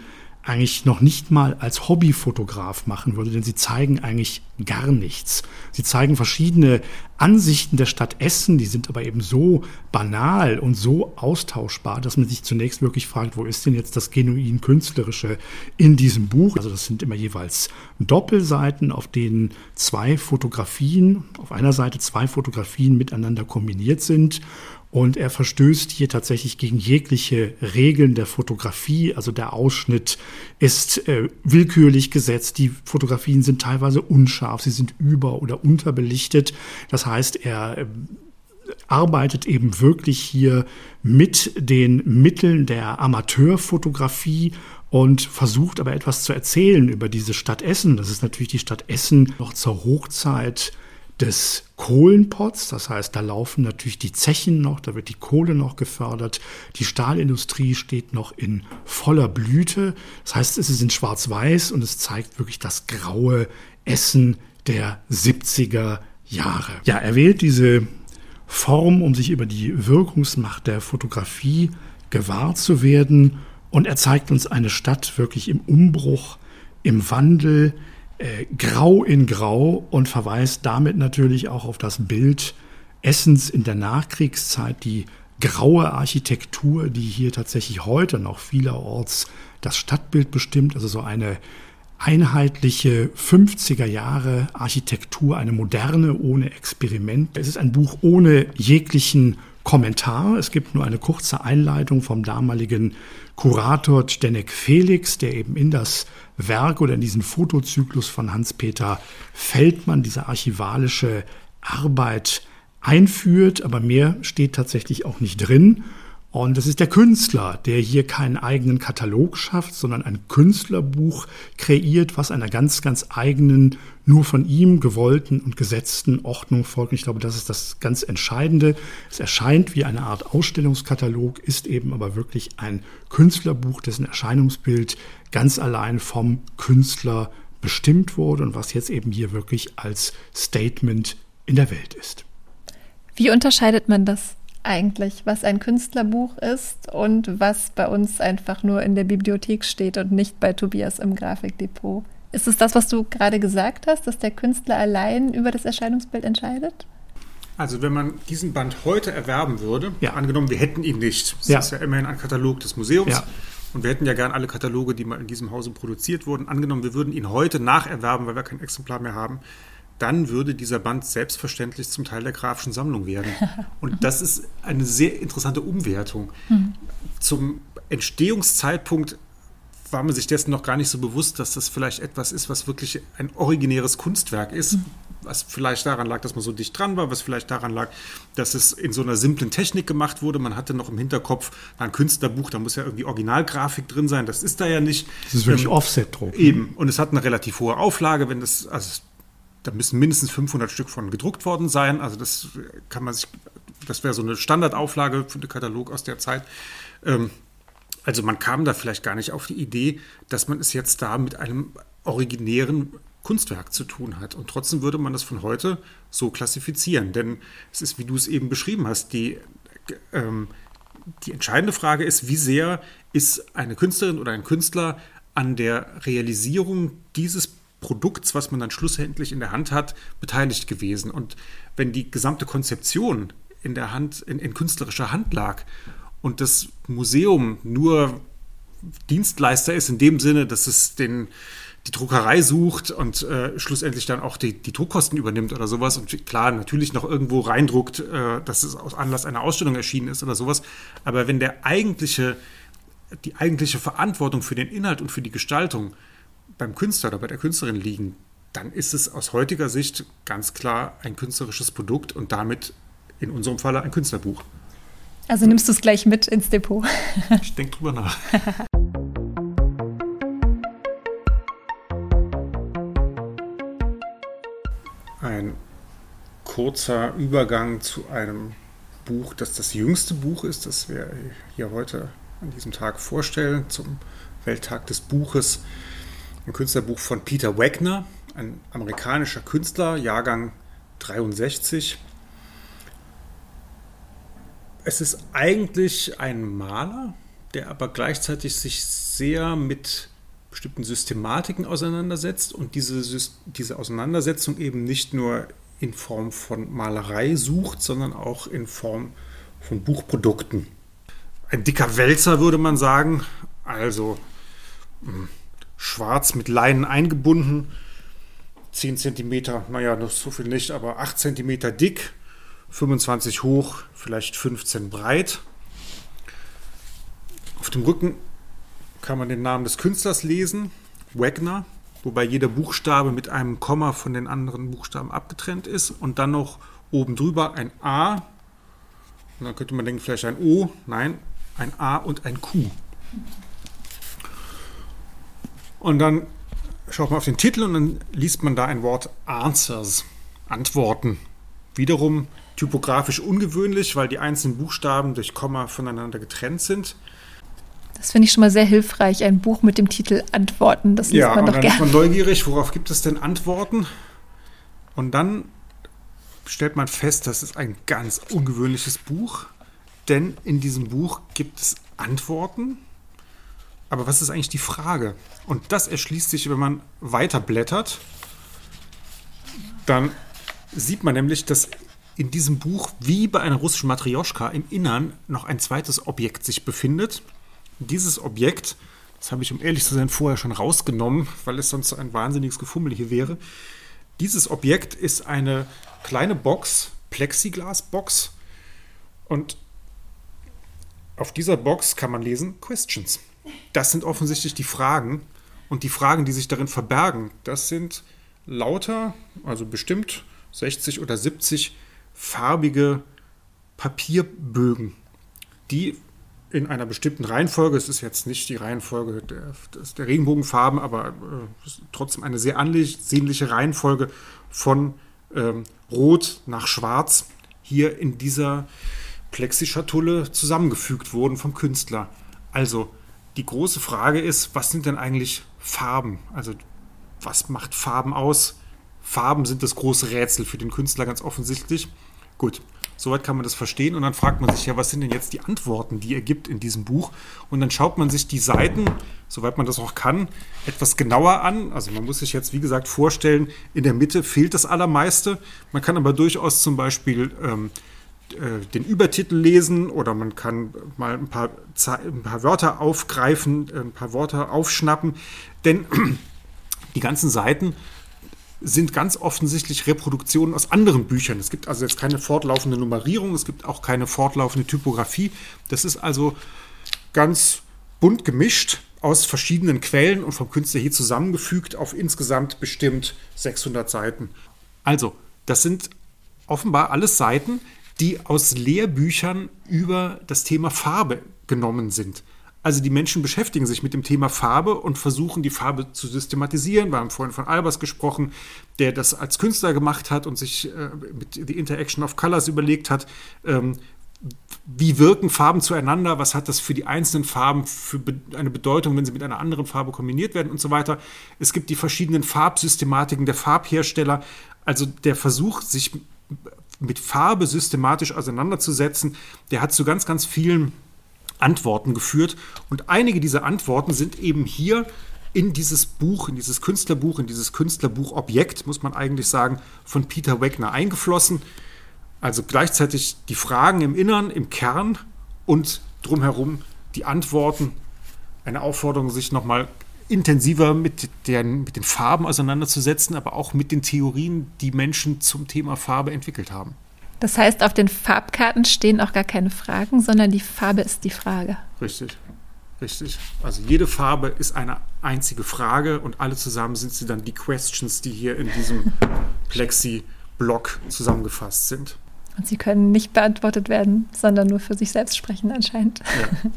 eigentlich noch nicht mal als Hobbyfotograf machen würde, denn sie zeigen eigentlich gar nichts. Sie zeigen verschiedene Ansichten der Stadt Essen, die sind aber eben so banal und so austauschbar, dass man sich zunächst wirklich fragt, wo ist denn jetzt das genuin künstlerische in diesem Buch? Also das sind immer jeweils Doppelseiten, auf denen zwei Fotografien, auf einer Seite zwei Fotografien miteinander kombiniert sind und er verstößt hier tatsächlich gegen jegliche Regeln der Fotografie. Also der Ausschnitt ist äh, willkürlich gesetzt. Die Fotografien sind teilweise unscharf. Sie sind über- oder unterbelichtet. Das heißt, er äh, arbeitet eben wirklich hier mit den Mitteln der Amateurfotografie und versucht aber etwas zu erzählen über diese Stadt Essen. Das ist natürlich die Stadt Essen noch zur Hochzeit des Kohlenpots. Das heißt, da laufen natürlich die Zechen noch, da wird die Kohle noch gefördert. Die Stahlindustrie steht noch in voller Blüte. Das heißt, es ist in Schwarz-Weiß und es zeigt wirklich das graue Essen der 70er Jahre. Ja, er wählt diese Form, um sich über die Wirkungsmacht der Fotografie gewahr zu werden. Und er zeigt uns eine Stadt wirklich im Umbruch, im Wandel, äh, grau in grau und verweist damit natürlich auch auf das Bild Essens in der Nachkriegszeit, die graue Architektur, die hier tatsächlich heute noch vielerorts das Stadtbild bestimmt, also so eine einheitliche 50er Jahre Architektur, eine moderne ohne Experiment. Es ist ein Buch ohne jeglichen Kommentar. Es gibt nur eine kurze Einleitung vom damaligen Kurator Zdenek Felix, der eben in das Werk oder in diesen Fotozyklus von Hans-Peter Feldmann, diese archivalische Arbeit einführt, aber mehr steht tatsächlich auch nicht drin. Und es ist der Künstler, der hier keinen eigenen Katalog schafft, sondern ein Künstlerbuch kreiert, was einer ganz, ganz eigenen, nur von ihm gewollten und gesetzten Ordnung folgt. ich glaube, das ist das ganz Entscheidende. Es erscheint wie eine Art Ausstellungskatalog, ist eben aber wirklich ein Künstlerbuch, dessen Erscheinungsbild ganz allein vom Künstler bestimmt wurde und was jetzt eben hier wirklich als Statement in der Welt ist. Wie unterscheidet man das eigentlich, was ein Künstlerbuch ist und was bei uns einfach nur in der Bibliothek steht und nicht bei Tobias im Grafikdepot? Ist es das, was du gerade gesagt hast, dass der Künstler allein über das Erscheinungsbild entscheidet? Also wenn man diesen Band heute erwerben würde, ja. angenommen, wir hätten ihn nicht, das ja. ist ja immerhin ein Katalog des Museums, ja. und wir hätten ja gern alle Kataloge, die mal in diesem Hause produziert wurden, angenommen, wir würden ihn heute nacherwerben, weil wir kein Exemplar mehr haben, dann würde dieser Band selbstverständlich zum Teil der grafischen Sammlung werden. Und das ist eine sehr interessante Umwertung. Mhm. Zum Entstehungszeitpunkt war man sich dessen noch gar nicht so bewusst, dass das vielleicht etwas ist, was wirklich ein originäres Kunstwerk ist. Mhm. Was vielleicht daran lag, dass man so dicht dran war, was vielleicht daran lag, dass es in so einer simplen Technik gemacht wurde. Man hatte noch im Hinterkopf ein Künstlerbuch, da muss ja irgendwie Originalgrafik drin sein. Das ist da ja nicht. Das ist wirklich ähm, Offset-Druck. Ne? Eben. Und es hat eine relativ hohe Auflage, wenn das, also da müssen mindestens 500 Stück von gedruckt worden sein. Also das kann man sich, das wäre so eine Standardauflage für den Katalog aus der Zeit. Ähm, also man kam da vielleicht gar nicht auf die Idee, dass man es jetzt da mit einem originären Kunstwerk zu tun hat. Und trotzdem würde man das von heute so klassifizieren. Denn es ist, wie du es eben beschrieben hast, die, ähm, die entscheidende Frage ist, wie sehr ist eine Künstlerin oder ein Künstler an der Realisierung dieses Produkts, was man dann schlussendlich in der Hand hat, beteiligt gewesen. Und wenn die gesamte Konzeption in der Hand, in, in künstlerischer Hand lag und das Museum nur Dienstleister ist in dem Sinne, dass es den, die Druckerei sucht und äh, schlussendlich dann auch die, die Druckkosten übernimmt oder sowas und klar natürlich noch irgendwo reindruckt, äh, dass es aus Anlass einer Ausstellung erschienen ist oder sowas. Aber wenn der eigentliche, die eigentliche Verantwortung für den Inhalt und für die Gestaltung beim Künstler oder bei der Künstlerin liegen, dann ist es aus heutiger Sicht ganz klar ein künstlerisches Produkt und damit in unserem Falle ein Künstlerbuch. Also nimmst du es gleich mit ins Depot? ich denke drüber nach. Ein kurzer Übergang zu einem Buch, das das jüngste Buch ist, das wir hier heute an diesem Tag vorstellen, zum Welttag des Buches ein Künstlerbuch von Peter Wagner, ein amerikanischer Künstler, Jahrgang 63. Es ist eigentlich ein Maler, der aber gleichzeitig sich sehr mit bestimmten Systematiken auseinandersetzt und diese, diese Auseinandersetzung eben nicht nur in Form von Malerei sucht, sondern auch in Form von Buchprodukten. Ein dicker Wälzer würde man sagen, also hm, schwarz mit Leinen eingebunden. 10 cm, naja, noch so viel nicht, aber 8 cm dick, 25 hoch, vielleicht 15 breit. Auf dem Rücken kann man den Namen des Künstlers lesen, Wagner, wobei jeder Buchstabe mit einem Komma von den anderen Buchstaben abgetrennt ist und dann noch oben drüber ein A. Und dann könnte man denken, vielleicht ein O. Nein, ein A und ein Q. Und dann schaut man auf den Titel und dann liest man da ein Wort Answers, Antworten. Wiederum typografisch ungewöhnlich, weil die einzelnen Buchstaben durch Komma voneinander getrennt sind. Das finde ich schon mal sehr hilfreich, ein Buch mit dem Titel Antworten. Das liest ja, man doch gerne. Ja, dann ist man neugierig, worauf gibt es denn Antworten? Und dann stellt man fest, das ist ein ganz ungewöhnliches Buch, denn in diesem Buch gibt es Antworten. Aber was ist eigentlich die Frage? Und das erschließt sich, wenn man weiter blättert. Dann sieht man nämlich, dass in diesem Buch, wie bei einer russischen Matrioschka, im Innern noch ein zweites Objekt sich befindet. Dieses Objekt, das habe ich, um ehrlich zu sein, vorher schon rausgenommen, weil es sonst ein wahnsinniges Gefummel hier wäre. Dieses Objekt ist eine kleine Box, Plexiglas-Box. Und auf dieser Box kann man lesen Questions. Das sind offensichtlich die Fragen. Und die Fragen, die sich darin verbergen, das sind lauter, also bestimmt 60 oder 70 farbige Papierbögen, die in einer bestimmten Reihenfolge, es ist jetzt nicht die Reihenfolge der, der Regenbogenfarben, aber äh, trotzdem eine sehr ansehnliche Reihenfolge von ähm, Rot nach Schwarz hier in dieser Plexischatulle zusammengefügt wurden vom Künstler. Also die große Frage ist, was sind denn eigentlich Farben? Also was macht Farben aus? Farben sind das große Rätsel für den Künstler ganz offensichtlich. Gut, soweit kann man das verstehen und dann fragt man sich ja, was sind denn jetzt die Antworten, die er gibt in diesem Buch? Und dann schaut man sich die Seiten, soweit man das auch kann, etwas genauer an. Also man muss sich jetzt, wie gesagt, vorstellen, in der Mitte fehlt das Allermeiste. Man kann aber durchaus zum Beispiel ähm, äh, den Übertitel lesen oder man kann mal ein paar, ein paar Wörter aufgreifen, ein paar Wörter aufschnappen. Denn die ganzen Seiten sind ganz offensichtlich Reproduktionen aus anderen Büchern. Es gibt also jetzt keine fortlaufende Nummerierung, es gibt auch keine fortlaufende Typografie. Das ist also ganz bunt gemischt aus verschiedenen Quellen und vom Künstler hier zusammengefügt auf insgesamt bestimmt 600 Seiten. Also, das sind offenbar alles Seiten, die aus Lehrbüchern über das Thema Farbe genommen sind. Also die Menschen beschäftigen sich mit dem Thema Farbe und versuchen die Farbe zu systematisieren. Wir haben vorhin von Albers gesprochen, der das als Künstler gemacht hat und sich äh, mit The Interaction of Colors überlegt hat, ähm, wie wirken Farben zueinander, was hat das für die einzelnen Farben für eine Bedeutung, wenn sie mit einer anderen Farbe kombiniert werden und so weiter. Es gibt die verschiedenen Farbsystematiken der Farbhersteller. Also der Versuch, sich mit Farbe systematisch auseinanderzusetzen, der hat zu ganz, ganz vielen Antworten geführt. Und einige dieser Antworten sind eben hier in dieses Buch, in dieses Künstlerbuch, in dieses Künstlerbuchobjekt, muss man eigentlich sagen, von Peter Wegner eingeflossen. Also gleichzeitig die Fragen im Innern, im Kern und drumherum die Antworten. Eine Aufforderung, sich nochmal intensiver mit, den, mit den Farben auseinanderzusetzen, aber auch mit den Theorien, die Menschen zum Thema Farbe entwickelt haben. Das heißt, auf den Farbkarten stehen auch gar keine Fragen, sondern die Farbe ist die Frage. Richtig. Richtig. Also jede Farbe ist eine einzige Frage und alle zusammen sind sie dann die Questions, die hier in diesem Plexi-Block zusammengefasst sind. Und sie können nicht beantwortet werden, sondern nur für sich selbst sprechen anscheinend. Ja.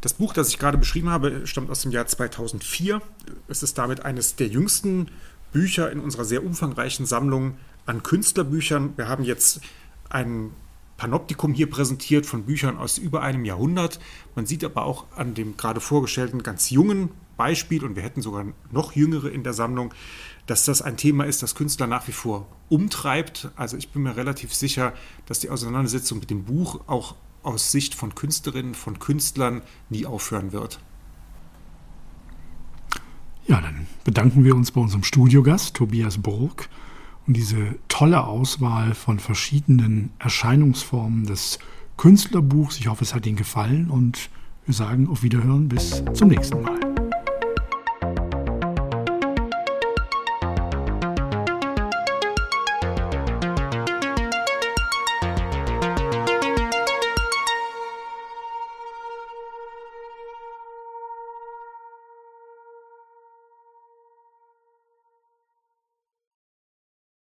Das Buch, das ich gerade beschrieben habe, stammt aus dem Jahr 2004. Es ist damit eines der jüngsten Bücher in unserer sehr umfangreichen Sammlung an Künstlerbüchern. Wir haben jetzt ein Panoptikum hier präsentiert von Büchern aus über einem Jahrhundert. Man sieht aber auch an dem gerade vorgestellten ganz jungen Beispiel, und wir hätten sogar noch jüngere in der Sammlung, dass das ein Thema ist, das Künstler nach wie vor umtreibt. Also ich bin mir relativ sicher, dass die Auseinandersetzung mit dem Buch auch aus Sicht von Künstlerinnen, von Künstlern nie aufhören wird. Ja, dann bedanken wir uns bei unserem Studiogast Tobias Burg und diese tolle Auswahl von verschiedenen Erscheinungsformen des Künstlerbuchs. Ich hoffe, es hat Ihnen gefallen und wir sagen auf Wiederhören bis zum nächsten Mal.